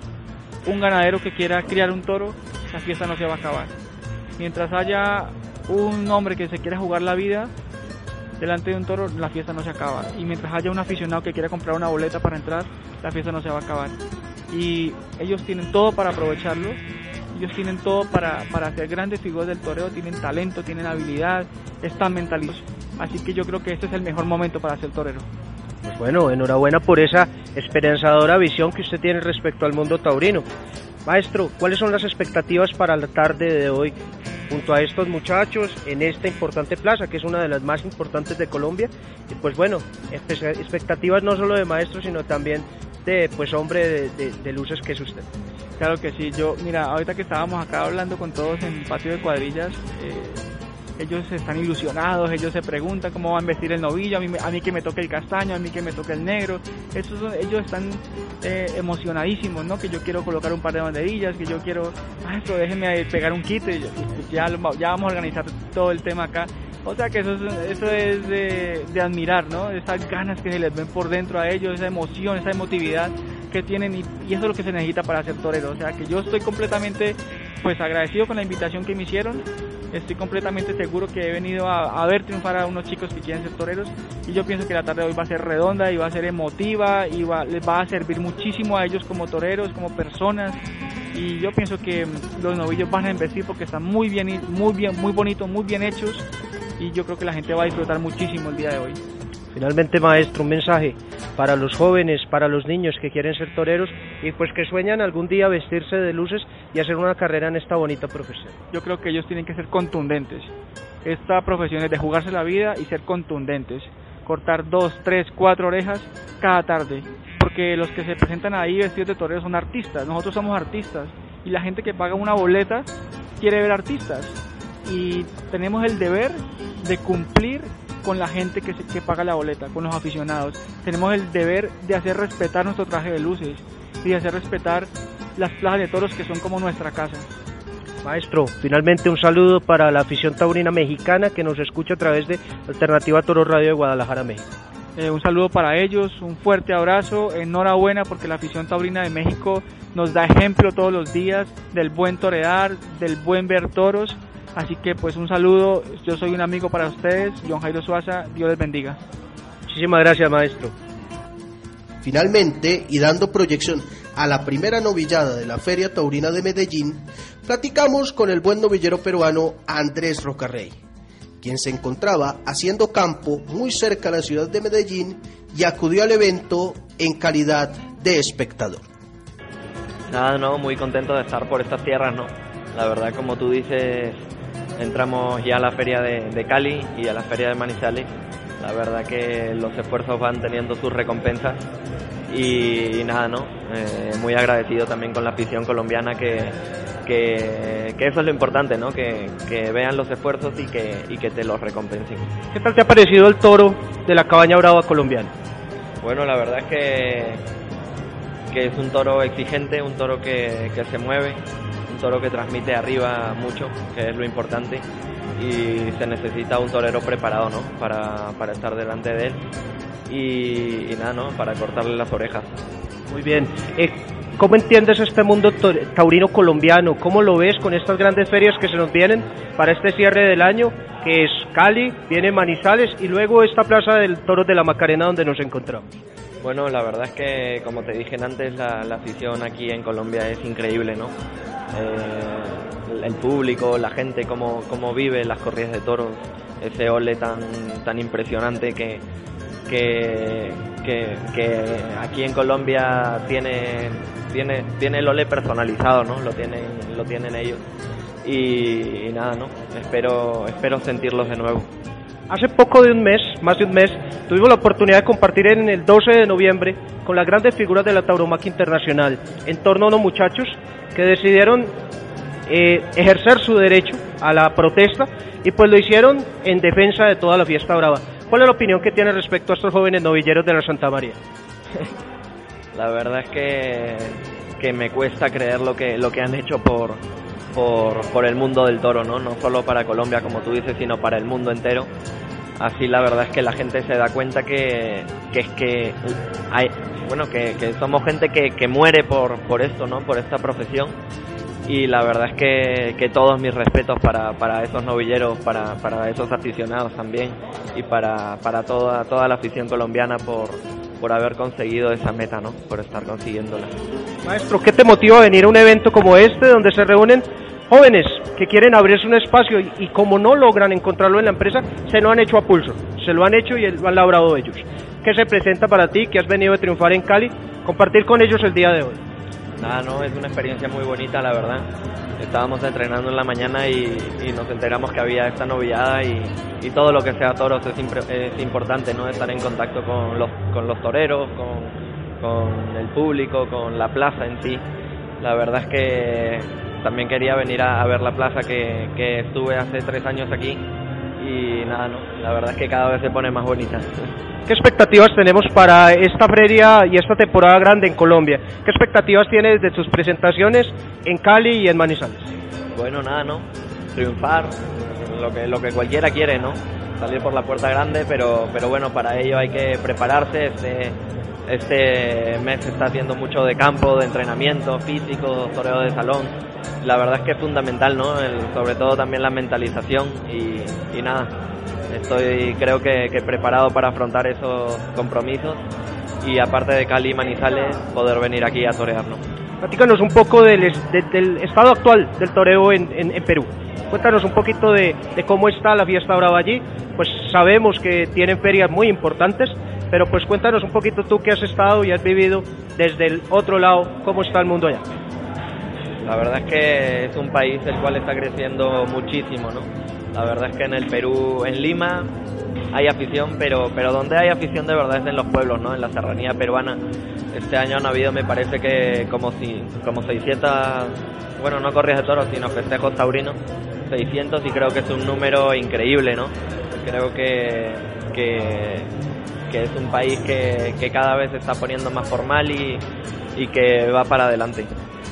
un ganadero que quiera criar un toro, la fiesta no se va a acabar. Mientras haya un hombre que se quiera jugar la vida delante de un toro, la fiesta no se acaba. Y mientras haya un aficionado que quiera comprar una boleta para entrar, la fiesta no se va a acabar. Y ellos tienen todo para aprovecharlo, ellos tienen todo para, para hacer grandes figuras del toreo, tienen talento, tienen habilidad, están mentalizados. Así que yo creo que este es el mejor momento para ser torero. Pues bueno, enhorabuena por esa esperanzadora visión que usted tiene respecto al mundo taurino. Maestro, ¿cuáles son las expectativas para la tarde de hoy junto a estos muchachos en esta importante plaza, que es una de las más importantes de Colombia? Y pues bueno, expectativas no solo de maestro, sino también de pues hombre de, luces que es usted. Claro que sí, yo, mira, ahorita que estábamos acá hablando con todos en patio de cuadrillas, eh, ellos están ilusionados, ellos se preguntan cómo van a vestir el novillo, a mí, a mí que me toque el castaño, a mí que me toque el negro. ellos están eh, emocionadísimos, ¿no? Que yo quiero colocar un par de banderillas, que yo quiero, ah, eso déjenme pegar un kit, ya, ya vamos a organizar todo el tema acá. O sea que eso es, de, admirar, ¿no? Esas ganas que se les ven por dentro a ellos, esa emoción, esa emotividad que tienen y, eso es lo que se necesita para ser torero. O sea que yo estoy completamente pues agradecido con la invitación que me hicieron Estoy completamente seguro que he venido a, ver triunfar a unos chicos que quieren ser toreros y yo pienso que la tarde de hoy va a ser redonda y va a ser emotiva y va, les va a servir muchísimo a ellos como toreros, como personas y yo pienso que los novillos van a investir porque están muy bien, muy bien, muy bonitos, muy bien hechos y yo creo que la gente va a disfrutar muchísimo el día de hoy. Finalmente, maestro, un mensaje para los jóvenes, para los niños que quieren ser toreros y pues que sueñan algún día vestirse de luces y hacer una carrera en esta bonita profesión. Yo creo que ellos tienen que ser contundentes. Esta profesión es de jugarse la vida y ser contundentes. Cortar dos, tres, cuatro orejas cada tarde. Porque los que se presentan ahí vestidos de toreros son artistas. Nosotros somos artistas. Y la gente que paga una boleta quiere ver artistas. Y tenemos el deber de cumplir con la gente que, que paga la boleta, con los aficionados. Tenemos el deber de hacer respetar nuestro traje de luces y de hacer respetar las plazas de toros que son como nuestra casa. Maestro, finalmente un saludo para la afición taurina mexicana que nos escucha a través de Alternativa Toro Radio de Guadalajara, México. Eh, un saludo para ellos, un fuerte abrazo, enhorabuena porque la afición taurina de México nos da ejemplo todos los días del buen torear, del buen ver toros Así que pues un saludo, yo soy un amigo para ustedes, John Jairo Suaza, Dios les bendiga. Muchísimas gracias maestro. Finalmente, y dando proyección a la primera novillada de la Feria Taurina de Medellín, platicamos con el buen novillero peruano Andrés Rocarrey, quien se encontraba haciendo campo muy cerca de la ciudad de Medellín y acudió al evento en calidad de espectador. Nada, no, muy contento de estar por estas tierras, ¿no? La verdad, como tú dices, entramos ya a la feria de, Cali y a la feria de Manizales. La verdad que los esfuerzos van teniendo sus recompensas y, nada, ¿no? Eh, muy agradecido también con la afición colombiana que, que, eso es lo importante, ¿no? Que, vean los esfuerzos y que, y que te los recompensen. ¿Qué tal te ha parecido el toro de la cabaña brava colombiana? Bueno, la verdad es que, que es un toro exigente, un toro que, que se mueve, toro que transmite arriba mucho, que es lo importante, y se necesita un torero preparado, ¿no? Para, para estar delante de él y, nada, ¿no? Para cortarle las orejas. Muy bien. Eh, ¿Cómo entiendes este mundo taurino colombiano? ¿Cómo lo ves con estas grandes ferias que se nos vienen para este cierre del año, que es Cali, viene Manizales y luego esta plaza del Toro de la Macarena donde nos encontramos? Bueno, la verdad es que, como te dije antes, la, afición aquí en Colombia es increíble, ¿no? Eh, el público, la gente, cómo, cómo vive las corridas de toros, ese ole tan, tan impresionante que, que, aquí en Colombia tiene, tiene, tiene el ole personalizado, ¿no? Lo tienen, lo tienen ellos. Y, y nada, ¿no? Espero, espero sentirlos de nuevo. Hace poco de un mes, más de un mes, tuvimos la oportunidad de compartir en el 12 de noviembre con las grandes figuras de la tauromaquia internacional en torno a unos muchachos que decidieron eh, ejercer su derecho a la protesta y pues lo hicieron en defensa de toda la fiesta brava. ¿Cuál es la opinión que tiene respecto a estos jóvenes novilleros de la Santa María? La verdad es que, que me cuesta creer lo que, lo que han hecho por, por, por, el mundo del toro, ¿no? No solo para Colombia, como tú dices, sino para el mundo entero. Así la verdad es que la gente se da cuenta que, que es que hay, bueno, que, que somos gente que, que, muere por, por esto, ¿no? Por esta profesión. Y la verdad es que, que todos mis respetos para, para esos novilleros, para, para esos aficionados también y para, para toda, toda la afición colombiana por, por haber conseguido esa meta, ¿no? Por estar consiguiéndola. Maestro, ¿qué te motiva a venir a un evento como este donde se reúnen jóvenes que quieren abrirse un espacio y, como no logran encontrarlo en la empresa, se lo han hecho a pulso, se lo han hecho y lo han labrado ellos. ¿Qué se presenta para ti, que has venido a triunfar en Cali, compartir con ellos el día de hoy? Nada, no, es una experiencia muy bonita, la verdad. Estábamos entrenando en la mañana y, nos enteramos que había esta novillada y, todo lo que sea toros es, es, importante, ¿no? Estar en contacto con los, con los toreros, con, con el público, con la plaza en sí. La verdad es que también quería venir a, ver la plaza que, que, estuve hace tres años aquí y nada, no, la verdad es que cada vez se pone más bonita. ¿Qué expectativas tenemos para esta feria y esta temporada grande en Colombia? ¿Qué expectativas tienes de tus presentaciones en Cali y en Manizales? Bueno, nada, ¿no? Triunfar, lo que, lo que cualquiera quiere, ¿no? Salir por la puerta grande, pero, pero bueno, para ello hay que prepararse. Este, este mes se está haciendo mucho de campo, de entrenamiento físico, toreo de salón la verdad es que es fundamental, ¿no? sobre todo también la mentalización y, nada, estoy creo que, preparado para afrontar esos compromisos y aparte de Cali y Manizales, poder venir aquí a torear, ¿no? Platícanos un poco del, estado actual del toreo en, Perú. Cuéntanos un poquito de, cómo está la fiesta brava allí. Pues sabemos que tienen ferias muy importantes, pero pues cuéntanos un poquito tú que has estado y has vivido desde el otro lado, cómo está el mundo allá. La verdad es que es un país el cual está creciendo muchísimo, ¿no? La verdad es que en el Perú, en Lima, hay afición, pero, pero donde hay afición de verdad es en los pueblos, ¿no? En la serranía peruana. Este año han habido, me parece que como si, como 600, bueno, no corridas de toros, sino festejos taurinos, 600 y creo que es un número increíble, ¿no? Creo que, que, que es un país que, que cada vez se está poniendo más formal y, y que va para adelante.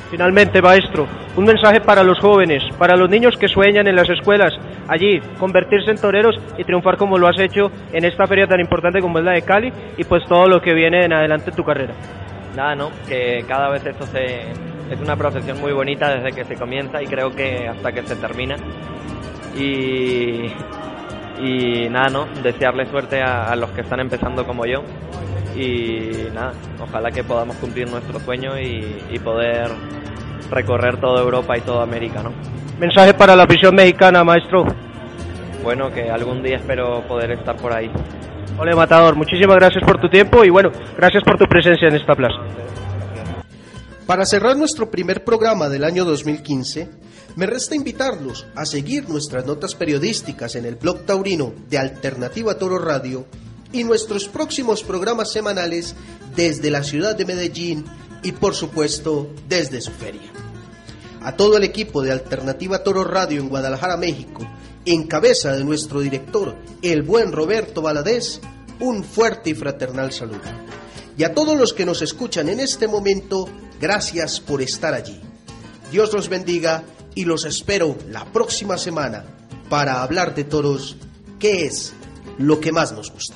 Finalmente, maestro, un mensaje para los jóvenes, para los niños que sueñan en las escuelas, allí, convertirse en toreros y triunfar como lo has hecho en esta feria tan importante como es la de Cali y pues todo lo que viene en adelante en tu carrera. Nada, ¿no? Que cada vez esto se, es una profesión muy bonita desde que se comienza y creo que hasta que se termina. Y, y nada, ¿no? Desearle suerte a los que están empezando como yo y nada, ojalá que podamos cumplir nuestro sueño y, poder recorrer toda Europa y toda América, ¿no? Mensaje para la afición mexicana, maestro. Bueno, que algún día espero poder estar por ahí. Ole Matador, muchísimas gracias por tu tiempo y bueno, gracias por tu presencia en esta plaza. Para cerrar nuestro primer programa del año 2015, me resta invitarlos a seguir nuestras notas periodísticas en el blog taurino de Alternativa Toro Radio y nuestros próximos programas semanales desde la ciudad de Medellín y por supuesto desde su feria. A todo el equipo de Alternativa Toro Radio en Guadalajara, México, en cabeza de nuestro director, el buen Roberto Valadez, un fuerte y fraternal saludo. Y a todos los que nos escuchan en este momento, gracias por estar allí. Dios los bendiga y los espero la próxima semana para hablar de toros, que es lo que más nos gusta.